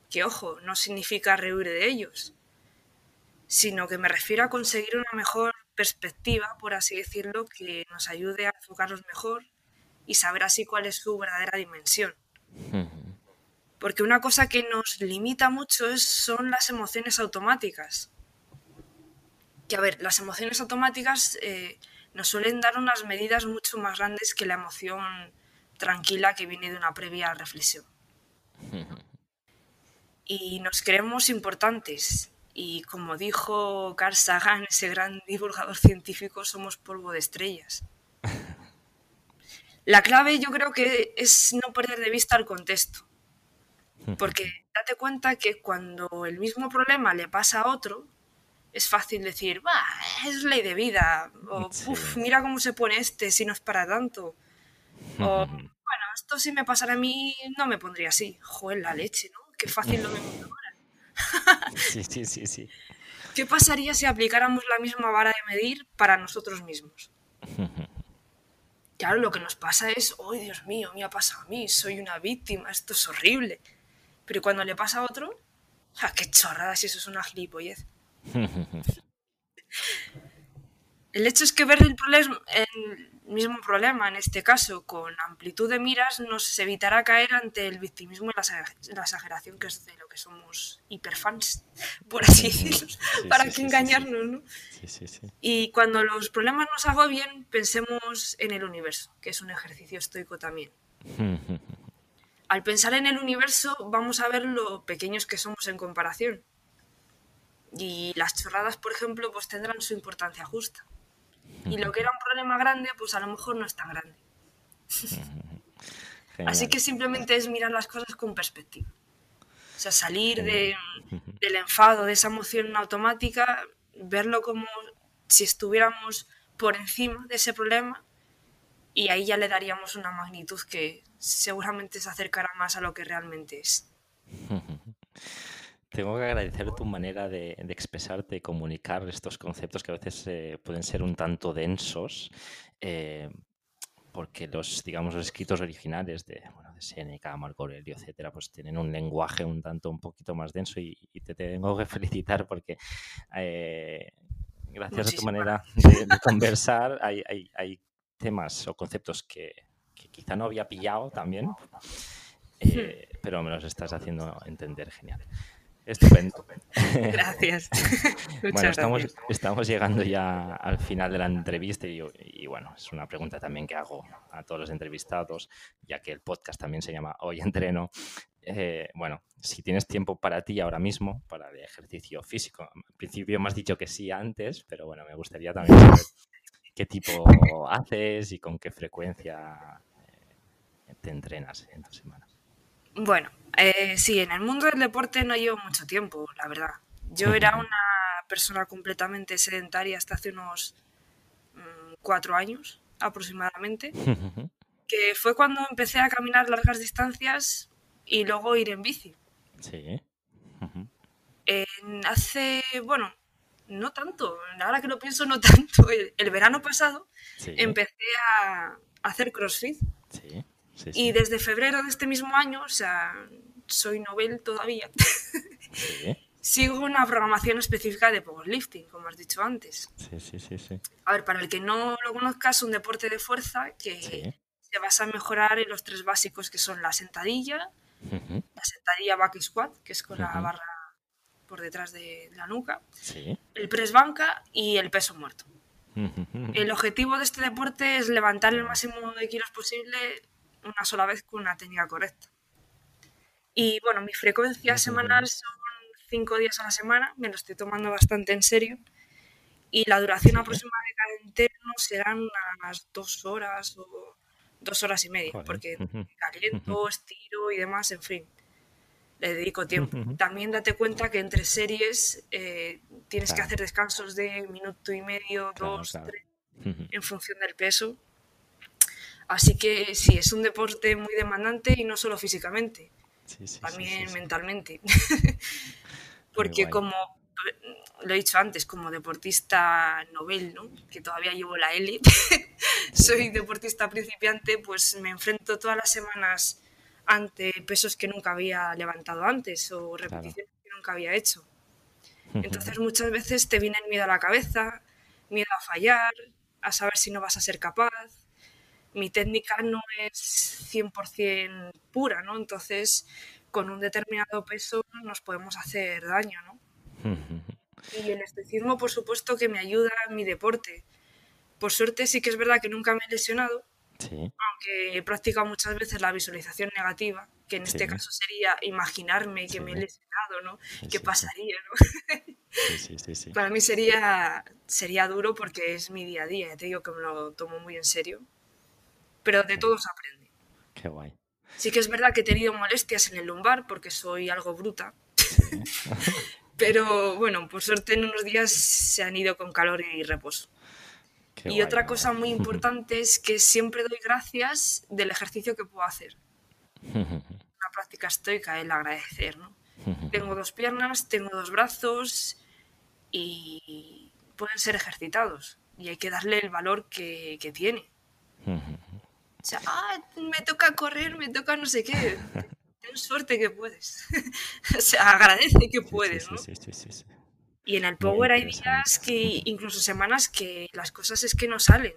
Que ojo, no significa rehuir de ellos, sino que me refiero a conseguir una mejor perspectiva, por así decirlo, que nos ayude a enfocarlos mejor y saber así cuál es su verdadera dimensión. Porque una cosa que nos limita mucho es, son las emociones automáticas que, a ver, las emociones automáticas eh, nos suelen dar unas medidas mucho más grandes que la emoción tranquila que viene de una previa reflexión. Y nos creemos importantes. Y como dijo Carl Sagan, ese gran divulgador científico, somos polvo de estrellas. La clave yo creo que es no perder de vista el contexto. Porque date cuenta que cuando el mismo problema le pasa a otro, es fácil decir, es ley de vida, o mira cómo se pone este si no es para tanto. O, bueno, esto si me pasara a mí no me pondría así. Joder, la leche, ¿no? Qué fácil lo vemos ahora. sí, sí, sí, sí. ¿Qué pasaría si aplicáramos la misma vara de medir para nosotros mismos? Claro, lo que nos pasa es, oh Dios mío, me ha pasado a mí, soy una víctima, esto es horrible. Pero cuando le pasa a otro, ¡ah, qué chorrada si eso es una gilipollez! El hecho es que ver el, problema, el mismo problema, en este caso, con amplitud de miras, nos evitará caer ante el victimismo y la exageración, que es de lo que somos hiperfans, por así decirlo, para que engañarnos, ¿no? Y cuando los problemas nos agobien, pensemos en el universo, que es un ejercicio estoico también. Al pensar en el universo, vamos a ver lo pequeños que somos en comparación y las chorradas, por ejemplo, pues tendrán su importancia justa. Y lo que era un problema grande, pues a lo mejor no es tan grande. Así que simplemente es mirar las cosas con perspectiva. O sea, salir de, del enfado, de esa emoción automática, verlo como si estuviéramos por encima de ese problema y ahí ya le daríamos una magnitud que seguramente se acercará más a lo que realmente es. tengo que agradecer tu manera de, expresarte, comunicar estos conceptos que a veces eh, pueden ser un tanto densos, eh, porque los, digamos, los escritos originales de, bueno, de Seneca, Marco Aurelio, etcétera, pues tienen un lenguaje un tanto un poquito más denso y, te tengo que felicitar porque eh, gracias a tu manera de, conversar hay, hay, temas o conceptos que, que, quizá no había pillado también, eh, pero me los estás haciendo entender genial. Estupendo. Gracias. bueno, estamos, estamos llegando ya al final de la entrevista y, bueno, es una pregunta también que hago a todos los entrevistados, ya que el podcast también se llama Hoy Entreno. Eh, bueno, si tienes tiempo para ti ahora mismo, para el ejercicio físico, en principio me has dicho que sí antes, pero bueno, me gustaría también saber qué tipo haces y con qué frecuencia te entrenas en tu semana. Bueno, eh, sí, en el mundo del deporte no llevo mucho tiempo, la verdad. Yo era una persona completamente sedentaria hasta hace unos mm, cuatro años aproximadamente, que fue cuando empecé a caminar largas distancias y luego ir en bici. Sí. hace, bueno, no tanto, ahora que lo pienso, no tanto. El, verano pasado empecé a hacer CrossFit. Sí. Y desde febrero de este mismo año, o sea, soy novel todavía, sigo una programación específica de powerlifting, como has dicho antes. Sí, sí, sí, sí. A ver, para el que no lo conozca, es un deporte de fuerza que se basa en mejorar en los tres básicos que son la sentadilla, la sentadilla back squat, que es con la barra por detrás de la nuca, el press banca y el peso muerto. El objetivo de este deporte es levantar el máximo de kilos posible una sola vez con una técnica correcta. Y bueno, mi frecuencia semanal son cinco días a la semana, me lo estoy tomando bastante en serio. Y la duración aproximada de cada interno serán unas dos horas o dos horas y media, porque caliento, estiro y demás, en fin, le dedico tiempo. También date cuenta que entre series eh, tienes que hacer descansos de minuto y medio, dos, tres, en función del peso. Así que sí, es un deporte muy demandante y no solo físicamente, también mentalmente. Porque como lo he dicho antes, como deportista novel, ¿no? que todavía llevo la élite, soy deportista principiante, pues me enfrento todas las semanas ante pesos que nunca había levantado antes o repeticiones que nunca había hecho. Entonces muchas veces te viene el miedo a la cabeza, miedo a fallar, a saber si no vas a ser capaz, mi técnica no es 100% pura, ¿no? Entonces, con un determinado peso nos podemos hacer daño, ¿no? y el estoicismo, por supuesto, que me ayuda en mi deporte. Por suerte, sí que es verdad que nunca me he lesionado, aunque he practicado muchas veces la visualización negativa, que en este caso sería imaginarme que me he lesionado, ¿no? ¿Qué pasaría, no? Para mí sería, sería duro porque es mi día a día, te digo que me lo tomo muy en serio pero de todo se aprende. Qué guay. Sí que es verdad que he tenido molestias en el lumbar porque soy algo bruta. pero bueno, por suerte en unos días se han ido con calor y reposo. y otra cosa muy importante es que siempre doy gracias del ejercicio que puedo hacer. Una práctica estoica, el agradecer, ¿no? Tengo dos piernas, tengo dos brazos y pueden ser ejercitados y hay que darle el valor que, que tiene. O sea, ah, me toca correr, me toca no sé qué. Ten suerte que puedes. o sea, agradece que puedes, ¿no? Sí, sí, sí, y en el Power hay días que, incluso semanas, que las cosas es que no salen.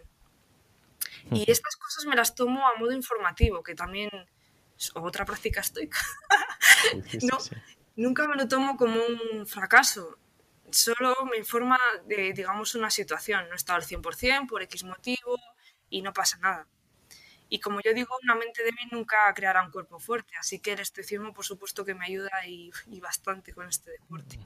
Y estas cosas me las tomo a modo informativo, que también es otra práctica estoica. no, nunca me lo tomo como un fracaso. Solo me informa de, digamos, una situación. No he estado al 100% por X motivo y no pasa nada. Y como yo digo, una mente débil nunca creará un cuerpo fuerte, así que el estoicismo por supuesto que me ayuda y, bastante con este deporte.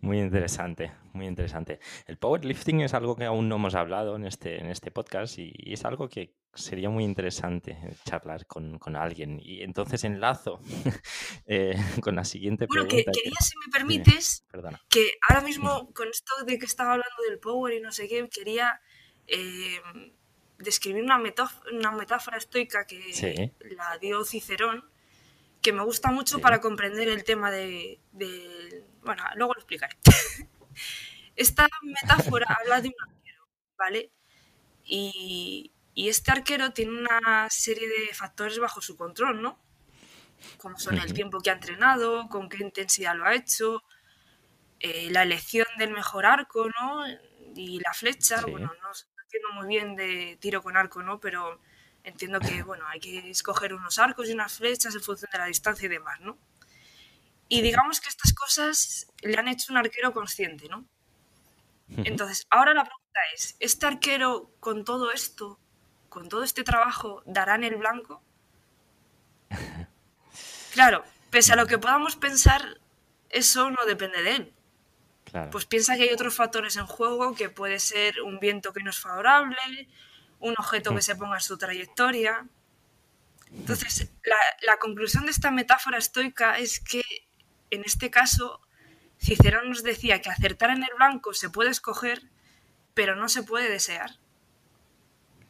Muy interesante, muy interesante. El powerlifting es algo que aún no hemos hablado en este, en este podcast y, es algo que sería muy interesante charlar con, con alguien. Y entonces enlazo eh, con la siguiente pregunta. Bueno, que quería, si me permites, que ahora mismo con esto de que estaba hablando del power y no sé qué, quería... Eh, describir una, metáfora, una metáfora estoica que la dio Cicerón, que me gusta mucho Sí. para comprender el tema de, de- Bueno, luego lo explicaré. Esta metáfora habla de un arquero, ¿vale? Y, y este arquero tiene una serie de factores bajo su control, ¿no? Como son el tiempo que ha entrenado, con qué intensidad lo ha hecho, eh, la elección del mejor arco, ¿no? Y la flecha, Sí. bueno, no, no entiendo muy bien de tiro con arco, ¿no? Pero entiendo que, bueno, hay que escoger unos arcos y unas flechas en función de la distancia y demás, ¿no? Y digamos que estas cosas le han hecho un arquero consciente, ¿no? Entonces, ahora la pregunta es, ¿este arquero con todo esto, con todo este trabajo, dará en el blanco? Claro, pese a lo que podamos pensar, eso no depende de él. Claro. Pues piensa que hay otros factores en juego, que puede ser un viento que no es favorable, un objeto que se ponga en su trayectoria. Entonces, la, la conclusión de esta metáfora estoica es que, en este caso, Cicerón nos decía que acertar en el blanco se puede escoger, pero no se puede desear.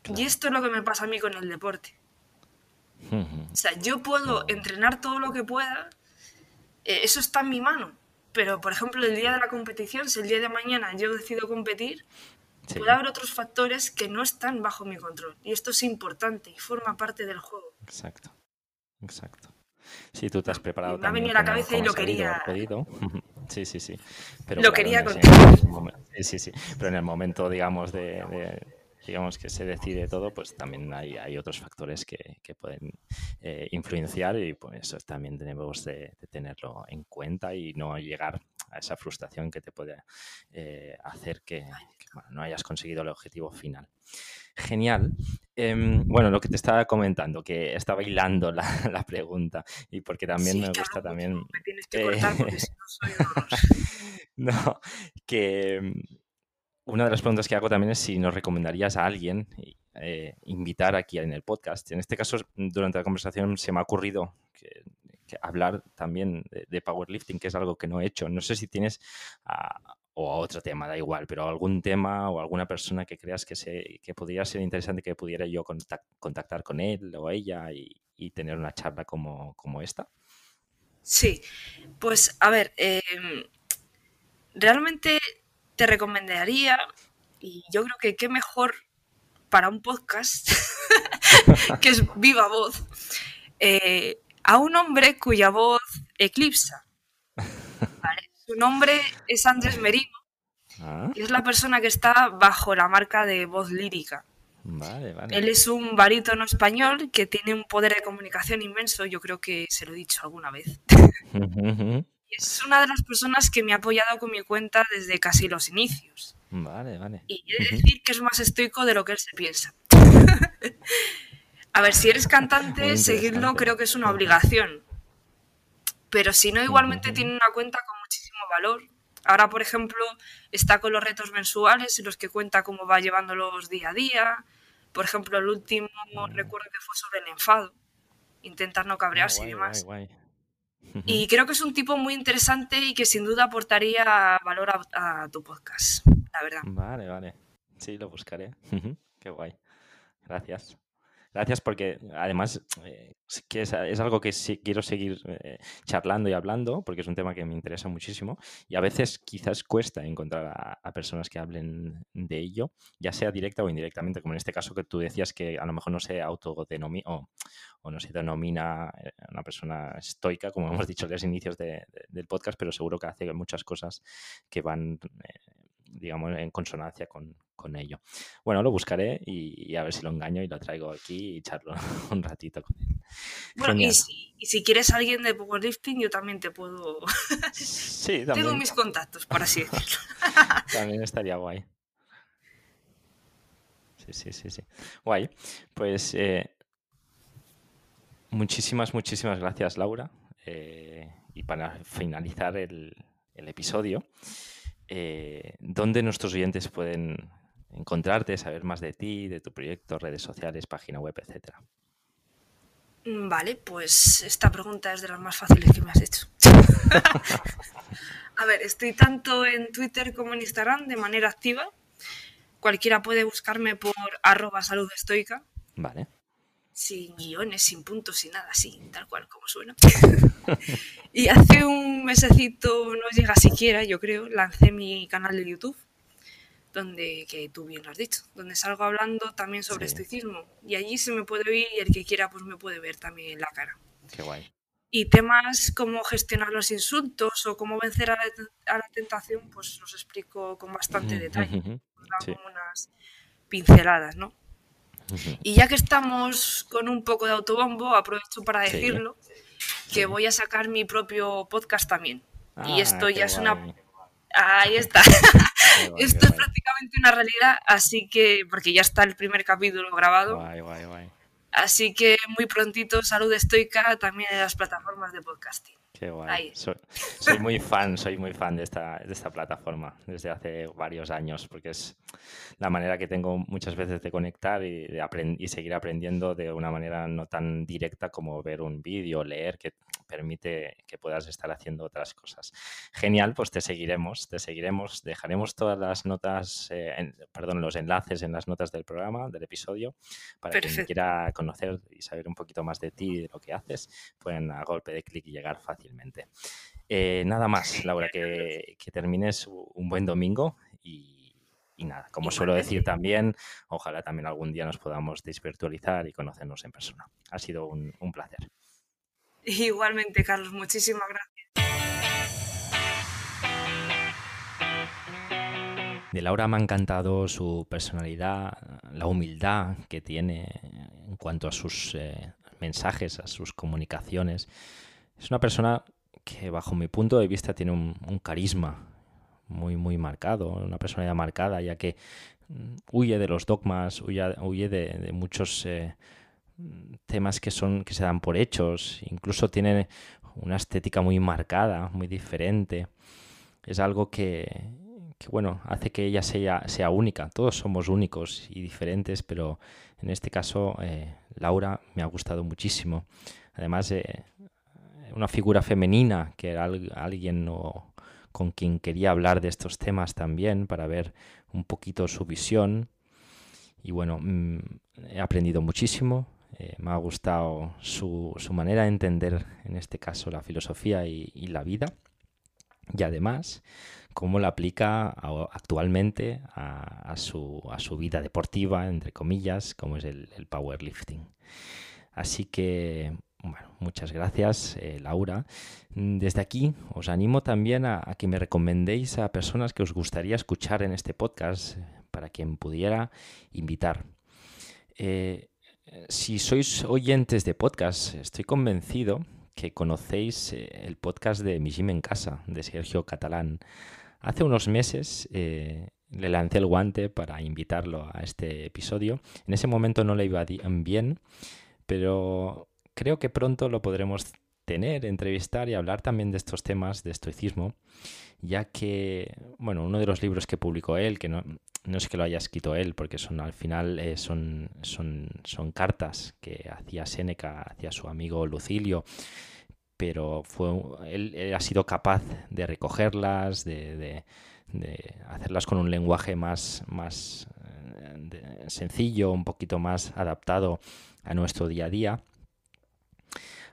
Claro. Y esto es lo que me pasa a mí con el deporte. O sea, yo puedo entrenar todo lo que pueda, eh, eso está en mi mano. Pero, por ejemplo, el día de la competición, si el día de mañana yo decido competir, Sí. puede haber otros factores que no están bajo mi control. Y esto es importante y forma parte del juego. Exacto. Exacto. Sí, tú te has preparado me ha venido a la cabeza y lo quería-. Ujú. Sí, sí, sí. Pero Lo claro, quería contar. Sí, sí, sí. Pero en el momento, digamos, de, de- digamos que se decide todo, pues también hay, hay otros factores que, que pueden eh, influenciar y pues eso también tenemos de, de tenerlo en cuenta y no llegar a esa frustración que te puede eh, hacer que, que, bueno, no hayas conseguido el objetivo final. Genial. Em, bueno, lo que te estaba comentando, que estaba hilando la, la pregunta y porque también Sí, me claro, gusta también... Me tienes que eh, cortar porque si no soy. No, que una de las preguntas que hago también es si nos recomendarías a alguien eh, invitar aquí en el podcast. En este caso, durante la conversación se me ha ocurrido que, hablar también de, powerlifting, que es algo que no he hecho. No sé si tienes o a otro tema, da igual, pero algún tema o alguna persona que creas que, se, que podría ser interesante que pudiera yo contact- contactar con él o ella y, tener una charla como, como esta. Sí, pues a ver, eh, realmente te recomendaría, y yo creo que qué mejor para un podcast, que es viva voz, eh, a un hombre cuya voz eclipsa. ¿vale? Su nombre es Andrés Merino Ah, y es la persona que está bajo la marca de voz lírica. vale, vale. Él es un barítono español que tiene un poder de comunicación inmenso, yo creo que se lo he dicho alguna vez. Y es una de las personas que me ha apoyado con mi cuenta desde casi los inicios. Vale, vale. Y he de decir que es más estoico de lo que él se piensa. A ver, si eres cantante, seguirlo creo que es una obligación. Pero si no, igualmente tiene una cuenta con muchísimo valor. Ahora, por ejemplo, está con los retos mensuales en los que cuenta cómo va llevándolos día a día. Por ejemplo, el último recuerdo que fue sobre el enfado. Intentar no cabrearse Ah, y guay, demás. guay, guay. Y creo que es un tipo muy interesante y que sin duda aportaría valor a, a tu podcast, la verdad. Vale, vale. Sí, lo buscaré. Qué guay. Gracias. Gracias porque además eh, que es, algo que sí quiero seguir eh, charlando y hablando porque es un tema que me interesa muchísimo y a veces quizás cuesta encontrar a, personas que hablen de ello, ya sea directa o indirectamente, como en este caso que tú decías que a lo mejor no se autodenomina o, o no se denomina eh, una persona estoica, como hemos dicho en los inicios de- del podcast, pero seguro que hace muchas cosas que van, eh, digamos, en consonancia con, con ello. Bueno, lo buscaré y, y a ver si lo engaño y lo traigo aquí y charlo un ratito con él. Bueno, y si, y si quieres a alguien de powerlifting, yo también te puedo... Sí, Tengo también, mis contactos, por así decirlo. también estaría guay. Sí, sí, sí, sí. Guay. Pues eh, muchísimas, muchísimas gracias, Laura. Eh, y para finalizar el, el episodio, eh, ¿dónde nuestros oyentes pueden encontrarte, saber más de ti, de tu proyecto, redes sociales, página web, etcétera? Mm, Vale, pues esta pregunta es de las más fáciles que me has hecho. A ver, estoy tanto en Twitter como en Instagram de manera activa. Cualquiera puede buscarme por arroba salud estoica. Vale. sin guiones, sin puntos, sin nada, así, tal cual como suena. y hace un mesecito, no llega siquiera, yo creo, lancé mi canal de YouTube, donde, que tú bien lo has dicho, donde salgo hablando también sobre estoicismo. Y allí se me puede oír y el que quiera pues me puede ver también la cara. Qué guay. Y temas como gestionar los insultos o cómo vencer a la, tentación, pues los explico con bastante detalle. como unas pinceladas, ¿no? Y ya que estamos con un poco de autobombo, aprovecho para decirlo, que voy a sacar mi propio podcast también. y ah, esto ya es una... Ahí está. esto es prácticamente una realidad, así que, porque ya está el primer capítulo grabado. Guay, guay, guay. Así que muy prontito, salud estoica también en las plataformas de podcasting. Qué guay. Soy, muy fan, soy muy fan de esta, de esta plataforma desde hace varios años, porque es la manera que tengo muchas veces de conectar y, de y seguir aprendiendo de una manera no tan directa como ver un vídeo, leer, que permite que puedas estar haciendo otras cosas. Genial, pues te seguiremos, te seguiremos, dejaremos todas las notas, eh, perdón, los enlaces en las notas del programa, del episodio, para quien quiera conocer y saber un poquito más de ti y de lo que haces, pueden a golpe de clic llegar fácilmente. Eh, nada más, Laura, que, termines un buen domingo y, nada, como suelo decir también, ojalá también algún día nos podamos desvirtualizar y conocernos en persona. Ha sido un placer. Igualmente, Carlos, muchísimas gracias. De Laura me ha encantado su personalidad, la humildad que tiene en cuanto a sus eh, mensajes, a sus comunicaciones. Es una persona que bajo mi punto de vista tiene un, carisma muy, muy marcado, una personalidad marcada, ya que mm, huye de los dogmas, huye, de, muchos... Eh, temas que son que se dan por hechos, incluso tienen una estética muy marcada, muy diferente. Es algo que, bueno, hace que ella sea, sea única. Todos somos únicos y diferentes, pero en este caso eh, Laura me ha gustado muchísimo. Además, eh, una figura femenina que era alguien con quien quería hablar de estos temas también para ver un poquito su visión. Y bueno, mm, he aprendido muchísimo, eh, me ha gustado su, manera de entender, en este caso, la filosofía y, la vida. Y además, cómo la aplica actualmente a, su, vida deportiva, entre comillas, como es el, powerlifting. Así que, bueno, muchas gracias, eh, Laura. Desde aquí os animo también a, que me recomendéis a personas que os gustaría escuchar en este podcast para quien pudiera invitar. Eh, si sois oyentes de podcast, estoy convencido que conocéis eh, el podcast de Mi Gym en Casa, de Sergio Catalán. Hace unos meses le lancé el guante para invitarlo a este episodio. En ese momento no le iba bien, pero creo que pronto lo podremos tener, entrevistar y hablar también de estos temas de estoicismo, ya que, bueno, uno de los libros que publicó él, que no, no es que lo haya escrito él, porque son al final eh, son, son, son, cartas que hacía Séneca hacia su amigo Lucilio, pero fue, él, ha sido capaz de recogerlas, de, hacerlas con un lenguaje más, más eh, sencillo, un poquito más adaptado a nuestro día a día.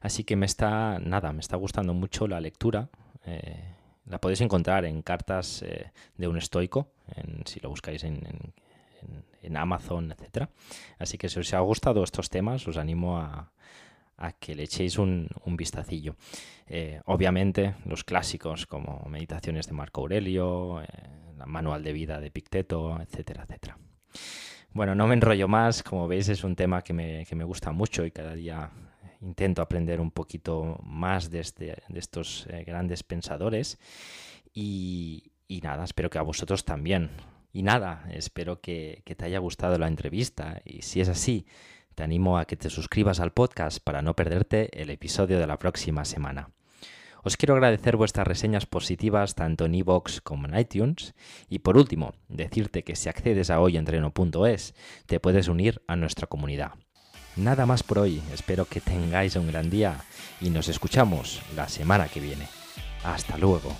Así que me está, nada, me está gustando mucho la lectura. Eh, la podéis encontrar en Cartas eh, de un estoico, si lo buscáis en, Amazon, etc. Así que si os ha gustado estos temas, os animo a, que le echéis un, vistacillo. Eh, obviamente, los clásicos como Meditaciones de Marco Aurelio, Manual de Vida de Picteto, etcétera, etcétera. Bueno, no me enrollo más, como veis es un tema que me, que me gusta mucho y cada día intento aprender un poquito más de, este, estos eh, grandes pensadores. Y, nada, espero que a vosotros también. Y nada, espero que, que te haya gustado la entrevista. Y si es así, te animo a que te suscribas al podcast para no perderte el episodio de la próxima semana. Os quiero agradecer vuestras reseñas positivas tanto en iVoox como en iTunes. Y por último, decirte que si accedes a hoyentreno.es, te puedes unir a nuestra comunidad. Nada más por hoy, espero que tengáis un gran día y nos escuchamos la semana que viene. Hasta luego.